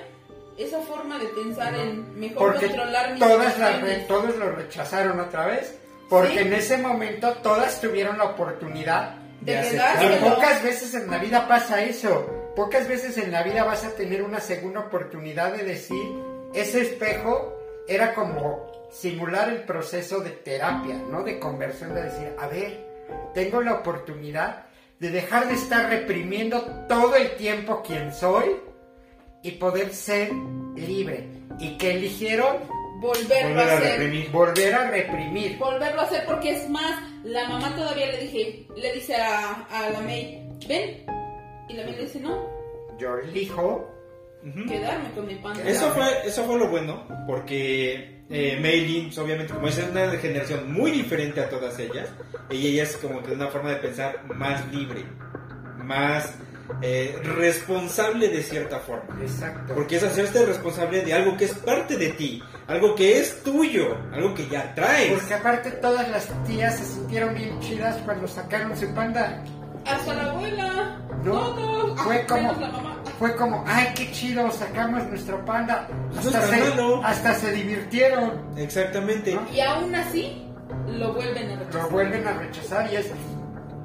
S3: esa forma de pensar en mejor
S2: Porque
S3: controlar mis
S2: todas las todos lo rechazaron otra vez. Porque
S3: Sí.
S2: en ese momento todas tuvieron la oportunidad
S3: de.
S2: Y
S3: quedárselo.
S2: pocas veces en la vida pasa eso. Pocas veces en la vida vas a tener una segunda oportunidad de decir, ese espejo era como simular el proceso de terapia, ¿no? De conversión, de decir, a ver, tengo la oportunidad de dejar de estar reprimiendo todo el tiempo quien soy y poder ser libre. ¿Y que eligieron?
S3: Volverlo
S1: Volver
S3: a
S1: a
S3: hacer.
S1: reprimir.
S2: Volver a reprimir.
S3: Volverlo a hacer porque es más, la mamá todavía le dije, le dice a, a la May, ven. Y la May le dice, no,
S2: Yo elijo
S3: Quedarme con mi panda.
S1: Eso fue, eso fue lo bueno, porque eh, Maylin, pues, obviamente, como es una generación muy diferente a todas ellas, y ella es como que de una forma de pensar más libre, más eh, responsable de cierta forma.
S2: Exacto.
S1: Porque es hacerte responsable de algo que es parte de ti, algo que es tuyo, algo que ya traes.
S2: Porque aparte todas las tías se sintieron bien chidas cuando sacaron su panda.
S3: Hasta la abuela,
S2: No,
S3: todos,
S2: fue
S3: ah,
S2: como-
S3: menos la mamá.
S2: Fue como, ay, qué chido, sacamos nuestro panda.
S1: Eso
S2: Hasta, se,
S1: malo.
S2: hasta se divirtieron.
S1: Exactamente.
S2: ¿No?
S3: Y aún así, lo vuelven a rechazar.
S2: Lo vuelven a rechazar y es,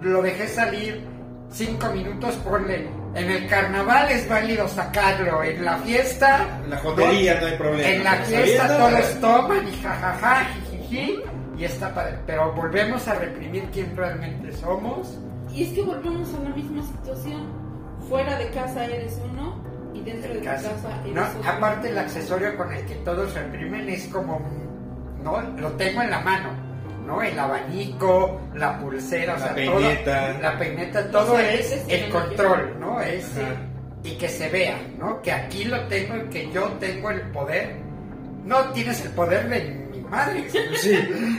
S2: lo dejé salir cinco minutos, ponle. En el carnaval es válido sacarlo, en la fiesta...
S1: La jodería no hay problema.
S2: En la fiesta
S1: sabiendo-
S2: todos toman y jajaja, jijiji, y está padre. Pero volvemos a reprimir quién realmente somos.
S3: Y es que volvemos a la misma situación. Fuera de casa eres uno y dentro de tu
S2: Casa.
S3: casa eres
S2: No,
S3: otro.
S2: aparte el accesorio con el que todos reprimen es como, no, lo tengo en la mano, ¿no? El abanico, la pulsera, o
S1: La
S2: sea,
S1: peineta.
S2: todo, la peineta, todo
S3: sea,
S2: es el
S3: el
S2: control, ¿no? Es
S1: Ajá.
S2: y que se vea, ¿no? Que aquí lo tengo y que yo tengo el poder. No tienes el poder de mi madre.
S1: Sí.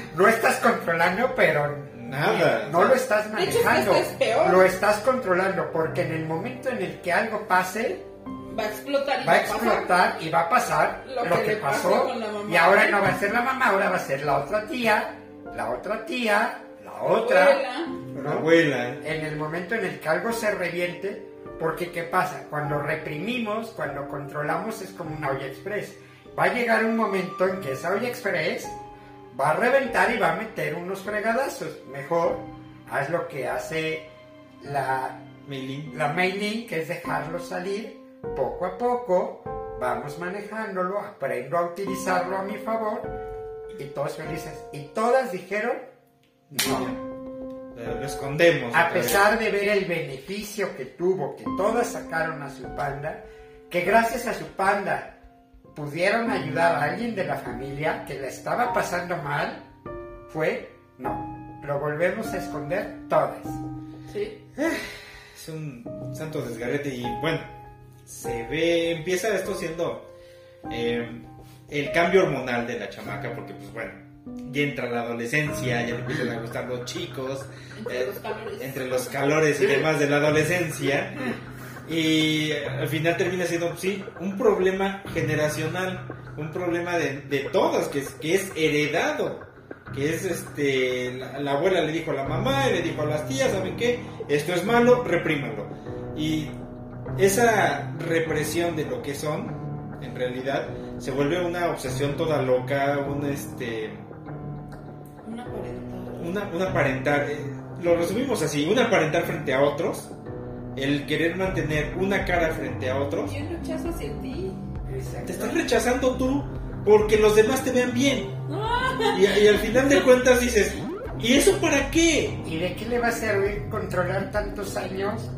S1: *laughs*
S2: No estás controlando, pero
S1: Nada.
S2: no lo estás
S3: De hecho,
S2: manejando.
S3: esto es peor.
S2: Lo estás controlando porque en el momento en el que algo pase,
S3: Va a explotar y
S2: va a
S3: pasar.
S2: explotar y va a pasar
S3: Lo
S2: lo,
S3: que pasó
S2: pasó.
S3: con la mamá.
S2: Y ahora no va a ser la mamá, ahora va a ser la otra tía, la otra tía, la otra.
S3: Abuela.
S1: La
S2: ¿no?
S1: abuela.
S2: En el momento en el que algo se reviente, porque ¿qué pasa? Cuando reprimimos, cuando controlamos es como una olla express. Va a llegar un momento en que esa olla express va a reventar y va a meter unos fregadazos. Mejor haz lo que hace la
S1: Maylin.
S2: la mailing, que es dejarlo salir poco a poco, vamos manejándolo, aprendo a utilizarlo a mi favor y todos felices. Y todas dijeron no.
S1: Eh, Lo escondemos.
S2: A pesar de ver el beneficio que tuvo, que todas sacaron a su panda, que gracias a su panda pudieron ayudar a alguien de la familia que la estaba pasando mal, fue no. Lo volvemos a esconder todas.
S3: Sí.
S1: Es un santo desgarrete y bueno, se ve, empieza esto siendo eh, el cambio hormonal de la chamaca porque pues bueno, ya entra la adolescencia, ya le empiezan a gustar los chicos,
S3: Entre
S1: eh,
S3: los calores.
S1: entre los calores y demás de la adolescencia y al final termina siendo sí, un problema generacional, un problema de, de todos que es, que es heredado que es este la, la abuela le dijo a la mamá y le dijo a las tías saben qué esto es malo reprímanlo y esa represión de lo que son en realidad se vuelve una obsesión toda loca un este
S3: Una parental.
S1: una, un aparentar eh, lo resumimos así un aparentar frente a otros el querer mantener una cara frente a otros
S3: Y un rechazo hacia ti.
S1: te estás rechazando tú porque los demás te vean bien *laughs* y, y al final de cuentas dices ¿y eso para qué?
S2: ¿Y de qué le va a servir controlar tantos años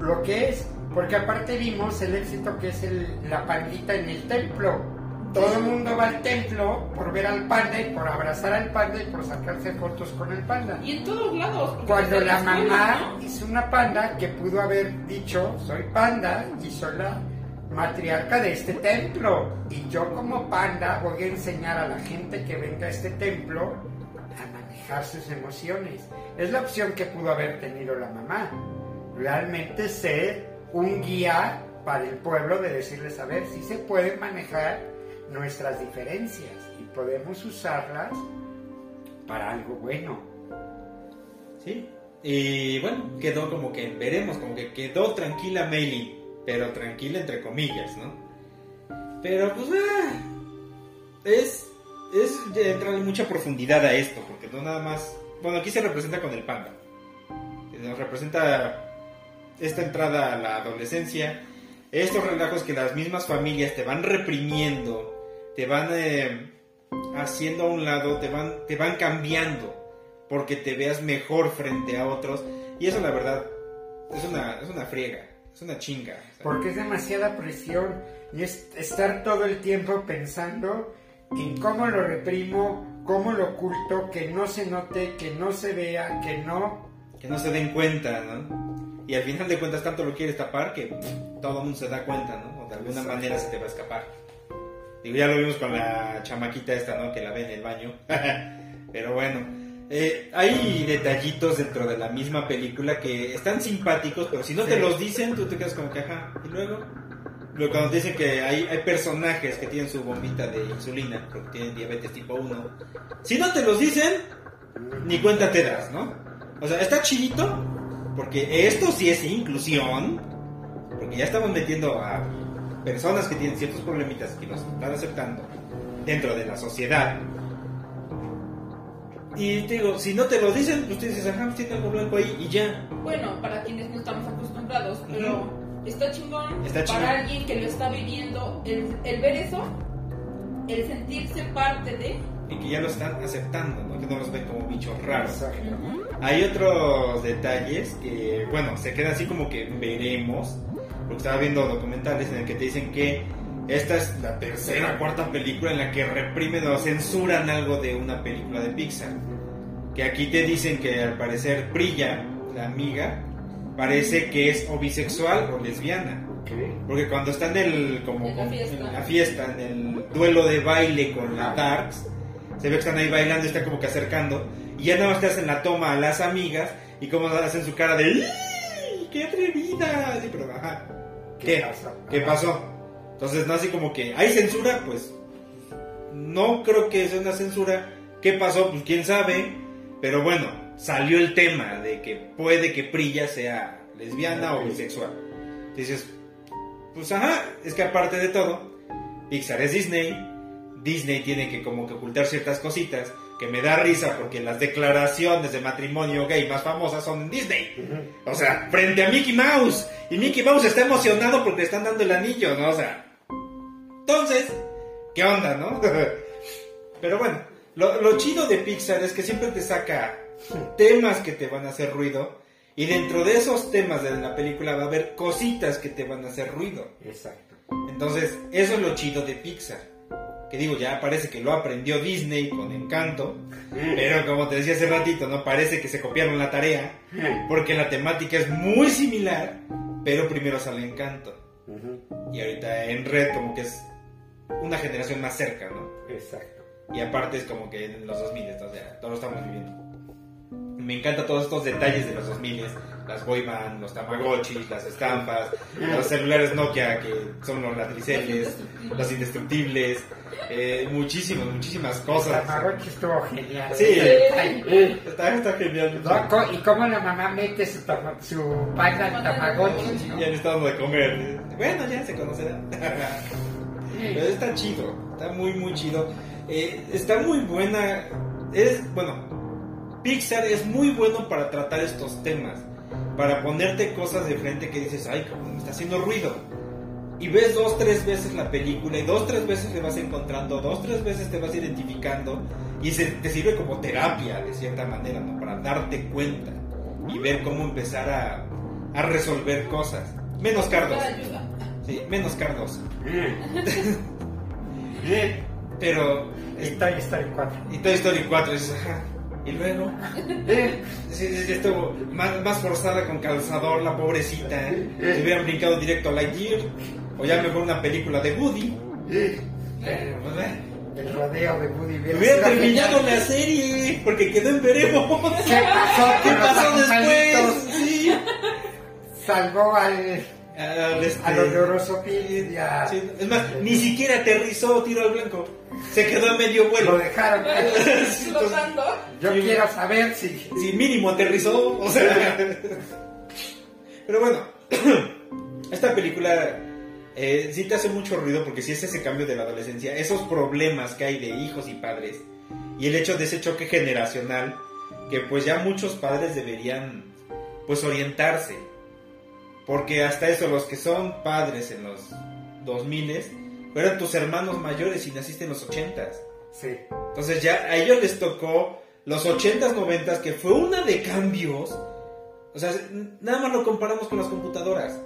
S2: lo que es? Porque aparte vimos el éxito que es el- la pandita en el templo. Todo el mundo va al templo por ver al panda y por abrazar al panda y por sacarse fotos con el panda.
S3: Y en todos lados.
S2: Cuando la mamá
S3: ¿no?
S2: hizo una panda que pudo haber dicho, soy panda y soy la matriarca de este templo. Y yo como panda voy a enseñar a la gente que venga a este templo a manejar sus emociones. Es la opción que pudo haber tenido la mamá. Realmente ser un guía para el pueblo de decirles, a ver, si se pueden manejar nuestras diferencias y podemos usarlas para algo bueno.
S1: Sí. Y bueno, quedó como que, veremos, como que quedó tranquila Meili, pero tranquila entre comillas, ¿no? Pero pues, ah, es, es entrarle mucha profundidad a esto, porque no nada más, bueno, aquí se representa con el panda. Nos representa esta entrada a la adolescencia, estos relajos que las mismas familias te van reprimiendo, te van eh, haciendo a un lado, te van, te van cambiando porque te veas mejor frente a otros. Y eso la verdad es una, es una friega, es una chinga.
S2: Porque es demasiada presión y es estar todo el tiempo pensando en cómo lo reprimo, cómo lo oculto, que no se note, que no se vea, que no...
S1: Que no se den cuenta, ¿no? Y al final de cuentas tanto lo quieres tapar que pff, todo el mundo se da cuenta, ¿no? O de alguna manera se te va a escapar. Digo, ya lo vimos con la chamaquita esta, ¿no? Que la ve en el baño. *laughs* Pero bueno, eh, hay detallitos dentro de la misma película que están simpáticos, pero si no te los dicen, tú te quedas como que, ajá. Y luego, luego cuando te dicen que hay, hay personajes que tienen su bombita de insulina, porque tienen diabetes tipo 1, si no te los dicen, ni cuenta te das, ¿no? O sea, está chidito, porque esto sí es inclusión, porque ya estamos metiendo a personas que tienen ciertos problemitas que los están aceptando dentro de la sociedad. Y te digo, si no te lo dicen, pues tú dices, ajá, pues tiene algo blanco ahí y ya.
S3: Bueno, para quienes no estamos acostumbrados, pero está chingón.
S1: Está chingón.
S3: Para alguien que lo está viviendo, el, el ver eso, el sentirse parte de.
S1: Y que ya lo están aceptando, ¿no? Que no los ven como bichos raros.
S2: Exacto.
S1: Hay otros detalles que, bueno, se queda así como que veremos. Porque estaba viendo documentales en el que te dicen que esta es la tercera o cuarta película en la que reprimen o censuran algo de una película de Pixar. Que aquí te dicen que al parecer Brilla, la amiga, parece que es o bisexual o lesbiana. Porque cuando están en el, como,
S3: En la fiesta.
S1: en la fiesta, en el duelo de baile con la Darks, se ve que están ahí bailando y están como que acercando. Y ya nada más te hacen la toma a las amigas y como hacen su cara de "¡Ih! ¡Qué atrevida! Sí, pero ajá. ¿Qué?
S2: pasó?
S1: ¿Qué pasó? Entonces, no así como que hay censura, pues no creo que sea una censura. ¿Qué pasó? Pues quién sabe. Pero bueno, salió el tema de que puede que Prilla sea lesbiana o bisexual. Dices, pues ajá, es que aparte de todo, Pixar es Disney. Disney tiene que como que ocultar ciertas cositas que me da risa porque las declaraciones de matrimonio gay más famosas son en Disney. O sea, frente a Mickey Mouse. Y Mickey Mouse está emocionado porque le están dando el anillo, ¿no? O sea. Entonces, ¿qué onda, no? *laughs* Pero bueno, lo, lo chido de Pixar es que siempre te saca temas que te van a hacer ruido. Y dentro de esos temas de la película va a haber cositas que te van a hacer ruido.
S2: Exacto.
S1: Entonces, eso es lo chido de Pixar. Que digo, ya parece que lo aprendió Disney con encanto. Pero como te decía hace ratito, ¿no? Parece que se copiaron la tarea. Porque la temática es muy similar, pero primero sale Encanto. Y ahorita en Red como que es una generación más cerca, ¿no?
S2: Exacto.
S1: Y aparte es como que en los 2000, o sea, todos lo estamos viviendo. Me encanta todos estos detalles de los 2000, las boy band, los tamagotchis, las estampas, los celulares Nokia que son los latriceles, los indestructibles, eh, muchísimas, muchísimas cosas.
S2: Tamagotchi estuvo genial.
S1: Sí. Está, está genial.
S2: ¿no? ¿Y cómo la mamá mete su, tama- su panda al Tamagotchi? ¿no?
S1: Ya le está dando de comer. Bueno, ya se conocerá. Pero está chido, está muy, muy chido. Eh, está muy buena. Es, bueno, Pixar es muy bueno para tratar estos temas. Para ponerte cosas de frente que dices, ay, como me está haciendo ruido. Y ves dos, tres veces la película y dos, tres veces le vas encontrando, dos, tres veces te vas identificando y se, te sirve como terapia de cierta manera, ¿no? Para darte cuenta y ver cómo empezar a, a resolver cosas. Menos cardos. Sí, menos cardos. *laughs*
S2: Bien.
S1: Pero.
S2: Y Toy Story 4.
S1: Y Toy Story 4 dices, ajá. Y luego.
S2: Bien.
S1: Sí, sí, sí, estuvo más, más forzada con calzador, la pobrecita. ¿eh? Se hubieran brincado directo a Lightyear. O ya mejor una película de Woody. Pero, pues, eh,
S2: El rodeo de Woody hubiera
S1: terminado la serie. Porque quedó en veremos.
S2: ¿Qué pasó?
S1: ¿Qué
S2: con los
S1: pasó después? Sí.
S2: Salvó al,
S1: Ah, este-
S2: al oloroso Pete y a...
S1: sí, Es más, ni siquiera aterrizó tiro al blanco. Se quedó medio
S2: Lo
S1: vuelo.
S2: dejaron.
S3: Flotando. *laughs*
S2: Yo quiero saber si...
S1: Si mínimo aterrizó, o sea. Pero bueno, *clears throat* esta película eh, sí te hace mucho ruido porque sí es ese cambio de la adolescencia, esos problemas que hay de hijos y padres y el hecho de ese choque generacional que pues ya muchos padres deberían pues orientarse. Porque hasta eso, los que son padres en los 2000 fueron tus hermanos mayores y naciste en los 80s.
S2: Sí.
S1: Entonces ya a ellos les tocó los 80s, 90s, que fue una de cambios. O sea, nada más lo comparamos con las computadoras.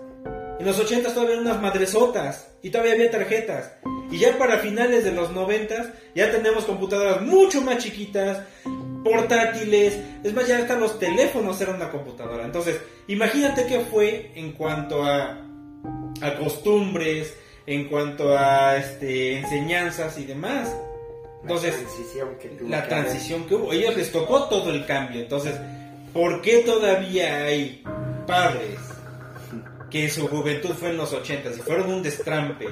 S1: En los 80s todavía eran unas madresotas y todavía había tarjetas. Y ya para finales de los 90s ya tenemos computadoras mucho más chiquitas, portátiles. Es más, ya hasta los teléfonos eran una computadora. Entonces, imagínate qué fue en cuanto a, a costumbres, en cuanto a este, enseñanzas y demás. Entonces,
S2: la transición que tuvo
S1: la
S2: que haber.
S1: transición que hubo. A ellos les tocó todo el cambio. Entonces, ¿por qué todavía hay padres que su juventud fue en los 80 y fueron un destrampe?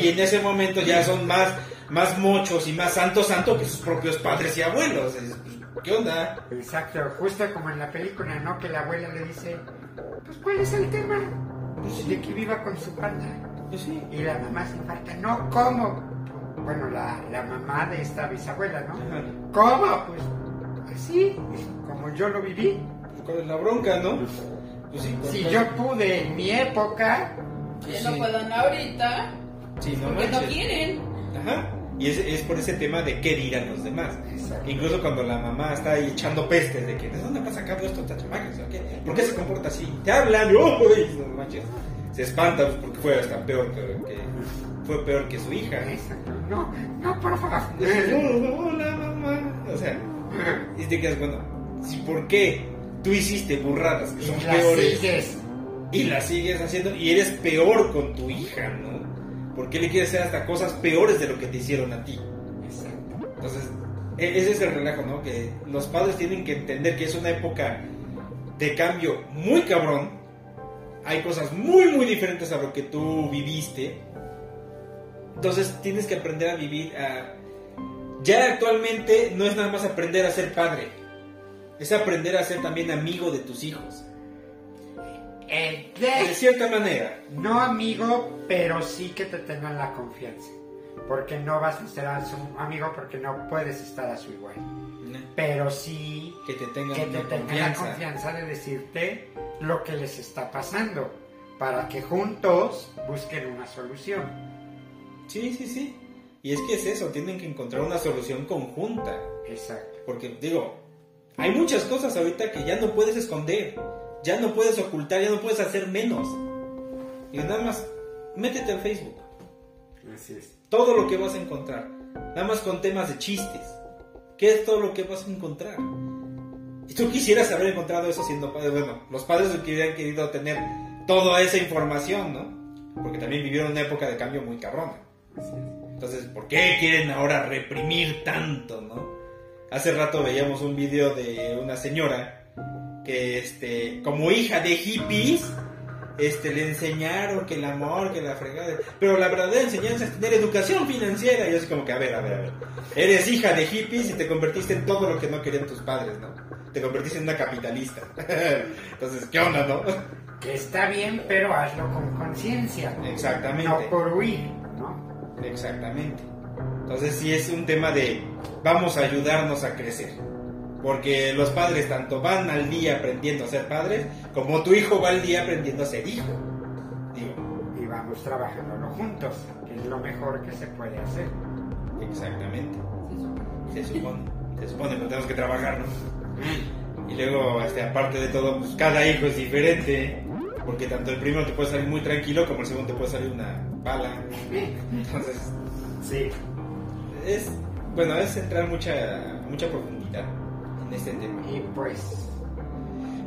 S2: Y
S1: en ese momento ya son más, más mochos y más santo santo que sus propios padres y abuelos. Es, pues, ¿Qué onda?
S2: Exacto, justo como en la película, ¿no? Que la abuela le dice, pues ¿cuál es el tema? Pues de que viva con su panda.
S1: Pues sí.
S2: Y la mamá se infarta, no, ¿cómo? Bueno, la, la mamá de esta bisabuela, ¿no?
S1: Ajá.
S2: ¿Cómo? Pues así, como yo lo viví.
S1: ¿Cuál es la bronca, no? Pues sí.
S2: Si
S1: pues,
S2: yo pude en mi época,
S3: Que
S1: Sí.
S3: no puedan ahorita.
S1: Sí, no
S3: Porque no quieren.
S1: Ajá. Y es, es por ese tema de qué dirán los demás.
S2: Exacto.
S1: Incluso cuando la mamá está ahí echando pestes de que ¿de dónde vas sacando esto esta chamaca? O sea, ¿qué? ¿Por qué se comporta así? Te hablan, y, ¡Uy! no manches. Se espanta pues, porque fue hasta peor que, que- fue peor que su hija.
S2: Exacto. No, no, por favor.
S1: Dices, no, no, hola mamá. O sea, y te quedas, bueno, si por qué tú hiciste burradas que son
S2: Y
S1: peores
S2: sigues.
S1: y las sigues haciendo y eres peor con tu hija, ¿no? ¿Por qué le quieres hacer hasta cosas peores de lo que te hicieron a ti?
S2: Exacto.
S1: Entonces, e- ese es el relajo, ¿no? Que los padres tienen que entender que es una época de cambio muy cabrón. Hay cosas muy, muy diferentes a lo que tú viviste. Entonces, tienes que aprender a vivir a... Ya actualmente no es nada más aprender a ser padre. Es aprender a ser también amigo de tus hijos.
S2: Eh,
S1: De
S2: de-
S1: cierta manera.
S2: No amigo, pero sí que te tengan la confianza. Porque no vas a ser a su amigo porque no puedes estar a su igual. Pero sí
S1: Que te tengan
S2: que te la confianza de decirte lo que les está pasando. Para que juntos busquen una solución.
S1: Sí, sí, sí. Y es que es eso, tienen que encontrar una solución conjunta.
S2: Exacto.
S1: Porque digo, hay muchas cosas ahorita que ya no puedes esconder, ya no puedes ocultar, ya no puedes hacer menos. Y nada más, métete al Facebook.
S2: Así es.
S1: Todo lo que vas a encontrar. Nada más con temas de chistes. ¿Qué es todo lo que vas a encontrar? Y tú quisieras haber encontrado eso siendo padre. Bueno, los padres hubieran querido tener toda esa información, ¿no? Porque también vivieron una época de cambio muy cabrona. Entonces, ¿por qué quieren ahora reprimir tanto, no? Hace rato veíamos un video de una señora que, este, como hija de hippies, este, le enseñaron que el amor, que la fregada. Pero la verdadera enseñanza es tener educación financiera. Y así como que, a ver, a ver, a ver. Eres hija de hippies y te convertiste en todo lo que no querían tus padres, ¿no? Te convertiste en una capitalista. *laughs* Entonces, ¿qué onda, no?
S2: Que está bien, pero hazlo con conciencia.
S1: Exactamente.
S2: No por huir, ¿no?
S1: Exactamente. Entonces sí es un tema de vamos a ayudarnos a crecer. Porque los padres tanto van al día aprendiendo a ser padres, como tu hijo va al día aprendiendo a ser hijo. Digo,
S2: Y vamos trabajándolo juntos, que es lo mejor que se puede hacer.
S1: exactamente. Se supone. Se supone que tenemos que trabajar, ¿no? Y luego, este, aparte de todo, pues cada hijo es diferente. Porque tanto el primero te puede salir muy tranquilo como el segundo te puede salir una bala. Entonces,
S2: Sí.
S1: es, bueno, es entrar mucha, mucha profundidad en este tema.
S2: Y pues,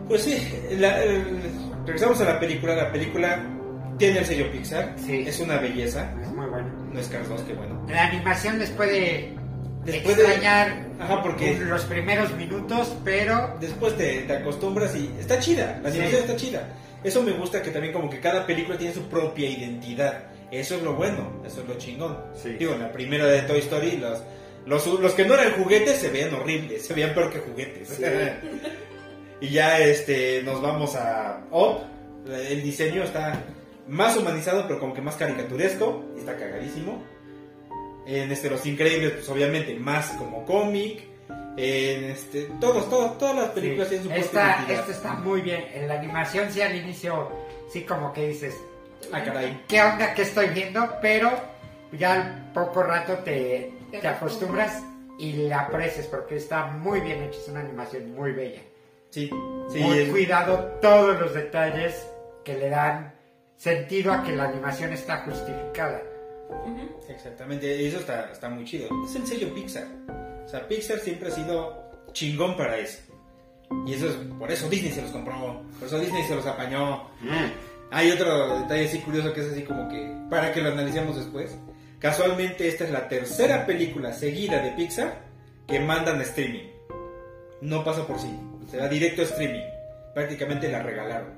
S1: Pues sí, la- el- regresamos a la película. La película tiene el sello Pixar.
S2: Sí.
S1: Es una belleza.
S2: es muy bueno.
S1: No es Cars 2, que bueno.
S2: La animación les puede
S1: Después de-
S2: extrañar
S1: Ajá, porque
S2: los primeros minutos, pero
S1: después te, te acostumbras y está chida. La
S2: Sí.
S1: animación está chida. Eso me gusta que también como que cada película tiene su propia identidad. Eso es lo bueno, eso es lo chingón.
S2: Sí.
S1: Digo, la primera de Toy Story, los, los, los que no eran juguetes se veían horribles, se veían peor que juguetes.
S2: Sí. *laughs*
S1: y ya este nos vamos a Up. El diseño está más humanizado, pero como que más caricaturesco. Está cagadísimo. En este Los Increíbles, pues obviamente más como cómic. En este, todos, todos, todas las películas
S2: sí,
S1: tienen su
S2: esta, esto está muy bien. En la animación sí al inicio, sí como que dices,
S1: Ah, caray.
S2: ¿qué onda? ¿Qué estoy viendo? Pero ya al poco rato te,
S3: Te
S2: te acostumbras y la aprecias porque está muy bien hecha, es una animación muy bella.
S1: Sí, sí.
S2: muy
S1: es-
S2: cuidado todos los detalles que le dan sentido a que la animación está justificada.
S1: Exactamente, y eso está, está muy chido. Es el sello Pixar. O sea, Pixar siempre ha sido chingón para eso. Y eso es, por eso Disney se los compró, por eso Disney se los apañó. Hay otro detalle así curioso que es así como que, para que lo analicemos después. Casualmente esta es la tercera película seguida de Pixar que mandan a streaming. No pasa por sí, se va directo a streaming. Prácticamente la regalaron.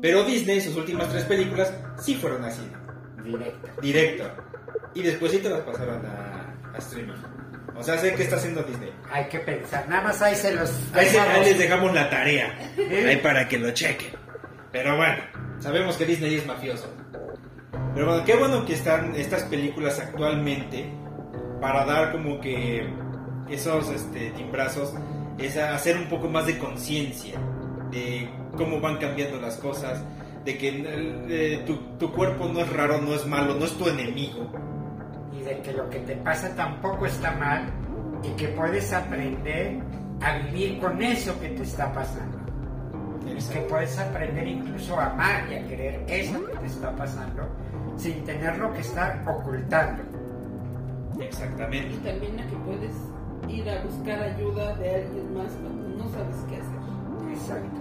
S1: Pero Disney, sus últimas tres películas, sí fueron así
S2: Directo.
S1: directo. Y después sí te las pasaron a, a streaming. O sea, sé que está haciendo Disney.
S2: Hay que pensar, nada más ahí se los
S1: Ahí, se- ahí
S2: dejamos.
S1: les dejamos la tarea. Ahí para que lo chequen. Pero bueno, sabemos que Disney es mafioso. Pero bueno, qué bueno que están estas películas actualmente para dar como que esos este, timbrazos, es hacer un poco más de conciencia de cómo van cambiando las cosas, de que eh, tu, tu cuerpo no es raro, no es malo, no es tu enemigo.
S2: y de que lo que te pasa tampoco está mal y que puedes aprender a vivir con eso que te está pasando. Y que puedes aprender incluso a amar y a querer eso que te está pasando sin tenerlo que estar ocultando.
S3: Y
S1: Exactamente.
S3: también a que puedes ir a buscar ayuda de alguien más cuando no sabes qué hacer.
S2: Exacto.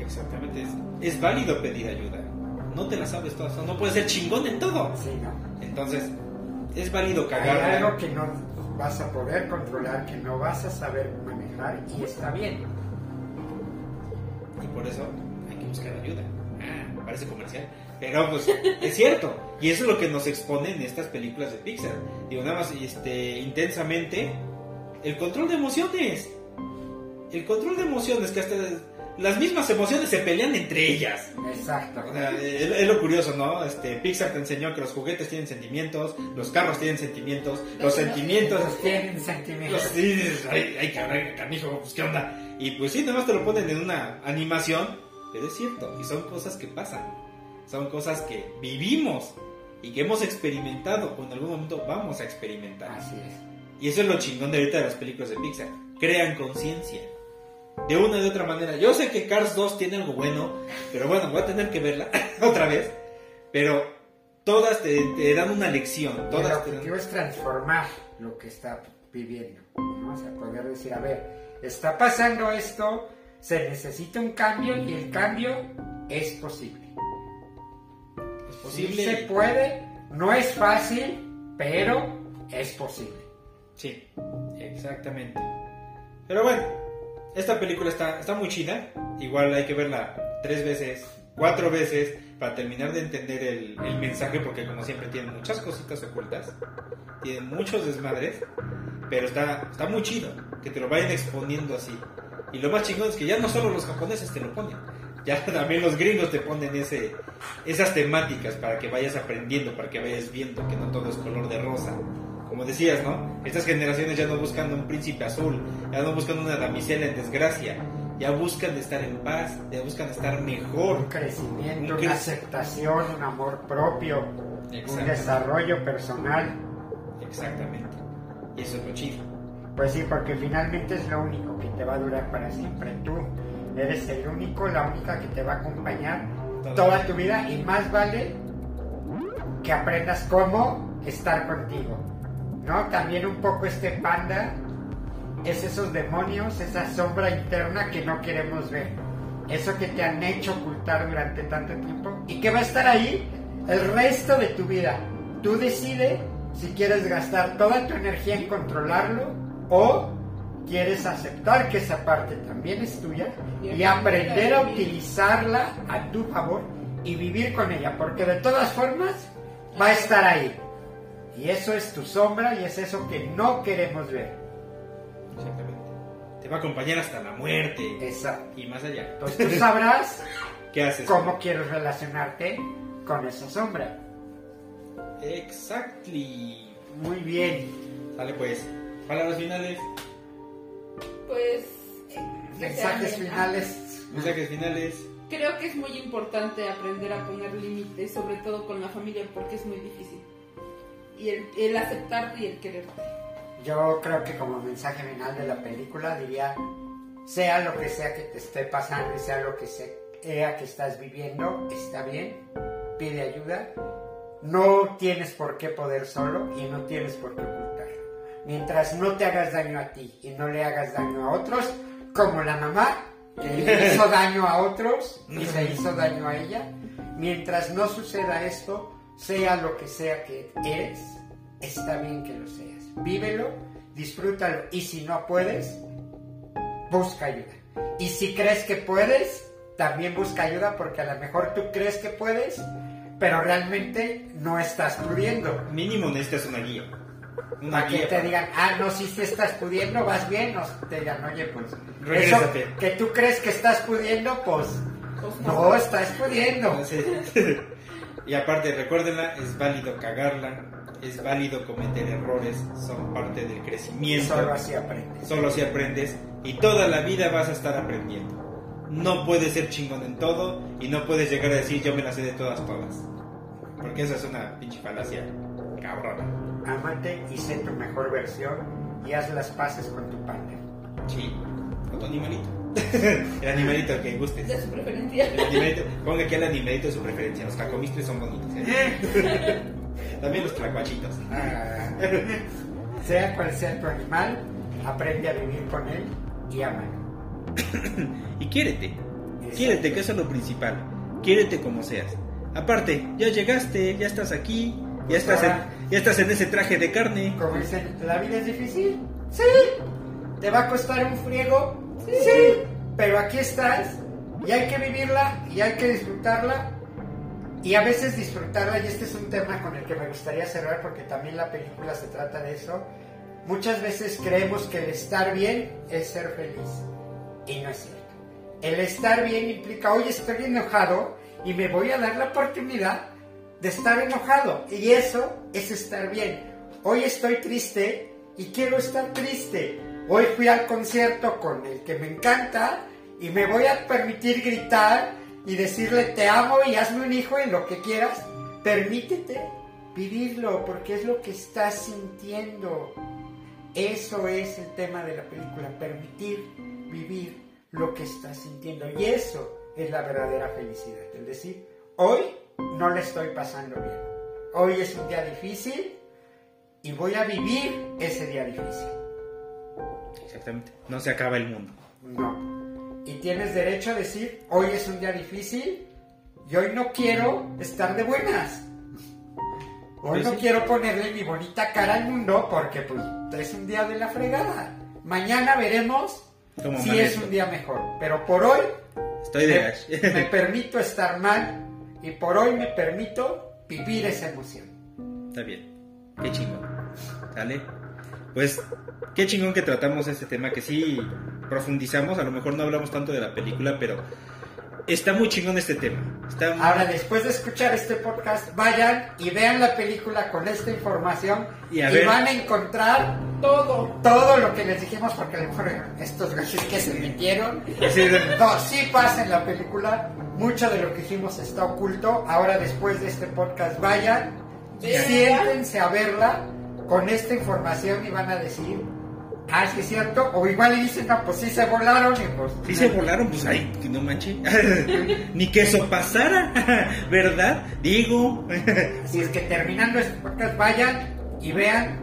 S1: Exactamente. Es, es válido pedir ayuda. No te la sabes todas. No puedes ser chingón en todo.
S2: Sí, no.
S1: Entonces, es válido
S2: Hay
S1: cagarla.
S2: algo que no vas a poder controlar, que no vas a saber manejar y está bien.
S1: Y por eso hay que buscar ayuda. Ah, parece comercial. Pero pues es cierto. Y eso es lo que nos exponen estas películas de Pixar. Digo, nada más este, intensamente. El control de emociones. El control de emociones, que hasta las mismas emociones se pelean entre ellas.
S2: Exacto.
S1: O sea, es, es lo curioso, ¿no? Este, Pixar te enseñó que los juguetes tienen sentimientos, los carros tienen sentimientos, los sentimientos...
S2: Tienen
S1: Los,
S2: sentimientos.
S1: sí, dices, ay, ay, cabrón, canijo, pues qué onda. Y pues sí, nada más te lo ponen en una animación, pero es cierto, y son cosas que pasan. Son cosas que vivimos y que hemos experimentado o en algún momento vamos a experimentar.
S2: Así es.
S1: Y eso es lo chingón de ahorita de las películas de Pixar. Crean conciencia. De una u otra manera. Yo sé que Cars 2 tiene algo bueno, pero bueno, voy a tener que verla *laughs* otra vez. Pero todas te, te dan una lección.
S2: Y el
S1: Todas te
S2: objetivo
S1: dan...
S2: es transformar lo que está viviendo. ¿no? O sea, poder decir, a ver, está pasando esto, se necesita un cambio y el cambio es posible. Sí se puede, no es fácil, pero es posible.
S1: Sí, exactamente. Pero bueno, esta película está, está muy chida. Igual hay que verla tres veces, cuatro veces, para terminar de entender el, el mensaje, porque como siempre tiene muchas cositas ocultas, tiene muchos desmadres, pero está, está muy chido que te lo vayan exponiendo así. Y lo más chingón es que ya no solo los japoneses te lo ponen, ya *laughs* también los gringos te ponen ese, esas temáticas para que vayas aprendiendo, para que vayas viendo que no todo es color de rosa. Como decías, ¿no? Estas generaciones ya no buscan un príncipe azul, ya no buscan una damisela en desgracia, ya buscan estar en paz, ya buscan estar
S2: Un
S1: mejor.
S2: crecimiento,
S1: Un
S2: una
S1: cre-
S2: aceptación, un amor propio, un desarrollo personal.
S1: Exactamente. Y eso es lo chido.
S2: Pues sí, porque finalmente es lo único que te va a durar para siempre. Tú eres el único, la única que te va a acompañar
S1: Toda
S2: tu vida y más vale que aprendas cómo estar contigo. ¿No? También un poco este panda es esos demonios, esa sombra interna que no queremos ver. Eso que te han hecho ocultar durante tanto tiempo y que va a estar ahí el resto de tu vida. Tú decides si quieres gastar toda tu energía en controlarlo o quieres aceptar que esa parte también es tuya y aprender a utilizarla a tu favor y vivir con ella, porque de todas formas va a estar ahí. Y eso es tu sombra y es eso que no queremos ver.
S1: Exactamente. Te va a acompañar hasta la muerte.
S2: Exacto.
S1: Y más allá.
S2: Entonces tú sabrás *laughs*
S1: ¿Qué haces?
S2: cómo quieres relacionarte con esa sombra.
S1: Exactly.
S2: Muy bien.
S1: Sale pues. Palabras finales.
S3: Pues.
S2: Mensajes finales.
S1: Mensajes finales.
S3: Creo que es muy importante aprender a poner límites, sobre todo con la familia, porque es muy difícil. Y el, el aceptarte y el quererte.
S2: Yo creo que como mensaje final de la película diría, sea lo que sea que te esté pasando y sea lo que sea que estás viviendo, está bien, pide ayuda. No tienes por qué poder solo y no tienes por qué ocultarlo. Mientras no te hagas daño a ti y no le hagas daño a otros, como la mamá que le hizo *laughs* daño a otros y se hizo daño a ella, mientras no suceda esto, sea lo que sea que eres, está bien que lo seas. Vívelo, disfrútalo y si no puedes, busca ayuda. Y si crees que puedes, también busca ayuda porque a lo mejor tú crees que puedes, pero realmente no estás pudiendo.
S1: Mínimo necesitas una guía. Una
S2: Para que te digan, ah, no, si te estás pudiendo, vas bien, o te digan, oye, pues, eso
S1: Regrésate.
S2: que tú crees que estás pudiendo, pues, no estás pudiendo.
S1: Sí. *laughs* y aparte, recuérdenla, es válido cagarla, es válido cometer errores, son parte del crecimiento.
S2: solo así aprendes.
S1: Solo así aprendes y toda la vida vas a estar aprendiendo. No puedes ser chingón en todo y no puedes llegar a decir yo me la sé de todas todas. Porque esa es una pinche falacia cabrona.
S2: Ámate y sé tu mejor versión y haz las paces con tu panda.
S1: Sí, con tu animalito. *laughs* el animalito que gustes.
S3: De su preferencia.
S1: El animalito, ponga aquí el animalito de su preferencia. Los cacomistles son bonitos. ¿eh? *laughs* También los tlacuachitos.
S2: Ah, sea cual sea tu animal, aprende a vivir con él y ámalo.
S1: Y quiérete. Quiérete, que eso es lo principal. Quiérete como seas. Aparte, ya llegaste, ya estás aquí, ya estás en, ya estás en ese traje de carne.
S2: Como dicen, ¿la vida es difícil? Sí. ¿Te va a costar un friego? Sí. Pero aquí estás y hay que vivirla y hay que disfrutarla. Y a veces disfrutarla, y este es un tema con el que me gustaría cerrar porque también la película se trata de eso. Muchas veces creemos que el estar bien es ser feliz. Y no es cierto. El estar bien implica, hoy estoy enojado y me voy a dar la oportunidad de estar enojado. Y eso es estar bien. Hoy estoy triste y quiero estar triste. Hoy fui al concierto con el que me encanta y me voy a permitir gritar y decirle te amo y hazme un hijo en lo que quieras. Permítete vivirlo porque es lo que estás sintiendo. Eso es el tema de la película, permitir vivir lo que estás sintiendo. Y eso es la verdadera felicidad. Es decir, hoy no le estoy pasando bien. Hoy es un día difícil y voy a vivir ese día difícil.
S1: Exactamente. No se acaba el mundo.
S2: No. Y tienes derecho a decir, hoy es un día difícil y hoy no quiero estar de buenas. Hoy
S1: Pues
S2: no quiero ponerle mi bonita cara al mundo porque pues es un día de la fregada. Mañana veremos si es un día mejor. Pero por hoy
S1: Estoy de
S2: me, *laughs* me permito estar mal y por hoy me permito vivir esa emoción.
S1: Está bien. Qué chingón. ¿Sale? Pues, qué chingón que tratamos este tema, que sí profundizamos, a lo mejor no hablamos tanto de la película, pero está muy chingón este tema. Está muy-
S2: Ahora, después de escuchar este podcast, vayan y vean la película con esta información
S1: Y
S2: y,
S1: a ver.
S2: van a encontrar
S3: Todo.
S2: todo lo que les dijimos, porque a lo mejor estos gajes que se metieron,
S1: de-
S2: no, sí pasa en la película, mucho de lo que dijimos está oculto. Ahora, después de este podcast, vayan, siéntense a verla con esta información y van a decir, Ah, sí es cierto. O igual le dicen, no, pues sí se volaron y pues...
S1: Si se volaron, pues ahí, que no manche. *laughs* Ni que eso pasara, *laughs* ¿verdad? Digo. *laughs*
S2: Así es que terminando este podcast, vayan y vean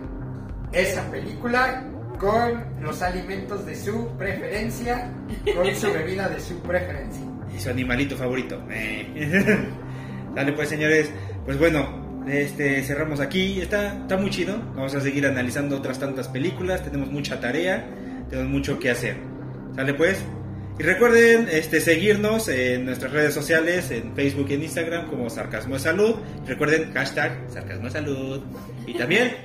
S2: esa película con los alimentos de su preferencia, con su bebida de su preferencia.
S1: Y su animalito favorito. Eh. Dale pues, señores. Pues bueno, este cerramos aquí. Está, está muy chido. Vamos a seguir analizando otras tantas películas. Tenemos mucha tarea. Tenemos mucho que hacer. Sale pues. Y recuerden este, seguirnos en nuestras redes sociales, en Facebook y en Instagram como Sarcasmo de Salud. Recuerden hashtag Sarcasmo de Salud. Y también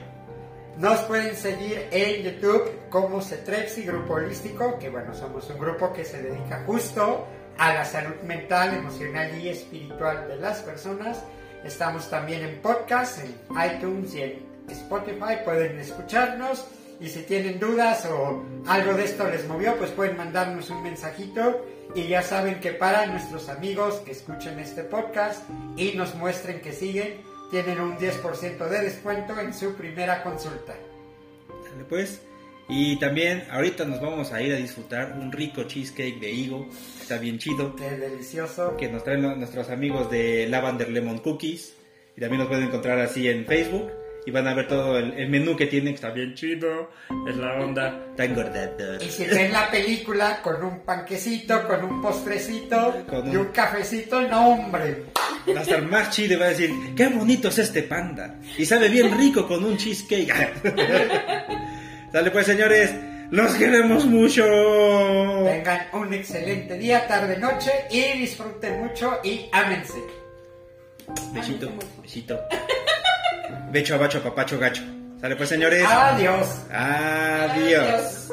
S2: Nos pueden seguir en YouTube como Cetrepsi Grupo Holístico, que bueno, somos un grupo que se dedica justo a la salud mental, emocional y espiritual de las personas. Estamos también en podcast, en iTunes y en Spotify, pueden escucharnos y si tienen dudas o algo de esto les movió, pues pueden mandarnos un mensajito y ya saben que para nuestros amigos que escuchen este podcast y nos muestren que siguen, tienen un 10% de descuento en su primera consulta.
S1: Dale, pues. Y también ahorita nos vamos a ir a disfrutar un rico cheesecake de higo. Está bien chido.
S2: Qué delicioso.
S1: Que nos traen nuestros amigos de Lavender Lemon Cookies. Y también nos pueden encontrar así en Facebook. Y van a ver todo el, el menú que tienen. que Está bien chido. Es la onda. Está engordado.
S2: Y si ven la película con un panquecito, con un postrecito
S1: Con
S2: y
S1: un-
S2: un cafecito, no hombre.
S1: Va a estar más chido y va a decir, qué bonito es este panda. Y sabe bien rico con un cheesecake. *laughs* Dale pues señores, los queremos mucho.
S2: Tengan un excelente día, tarde, noche y disfruten mucho y ámense.
S1: Besito, besito. Becho, abacho, papacho, gacho. Sale pues señores.
S2: Adiós.
S1: Adiós.
S3: Adiós.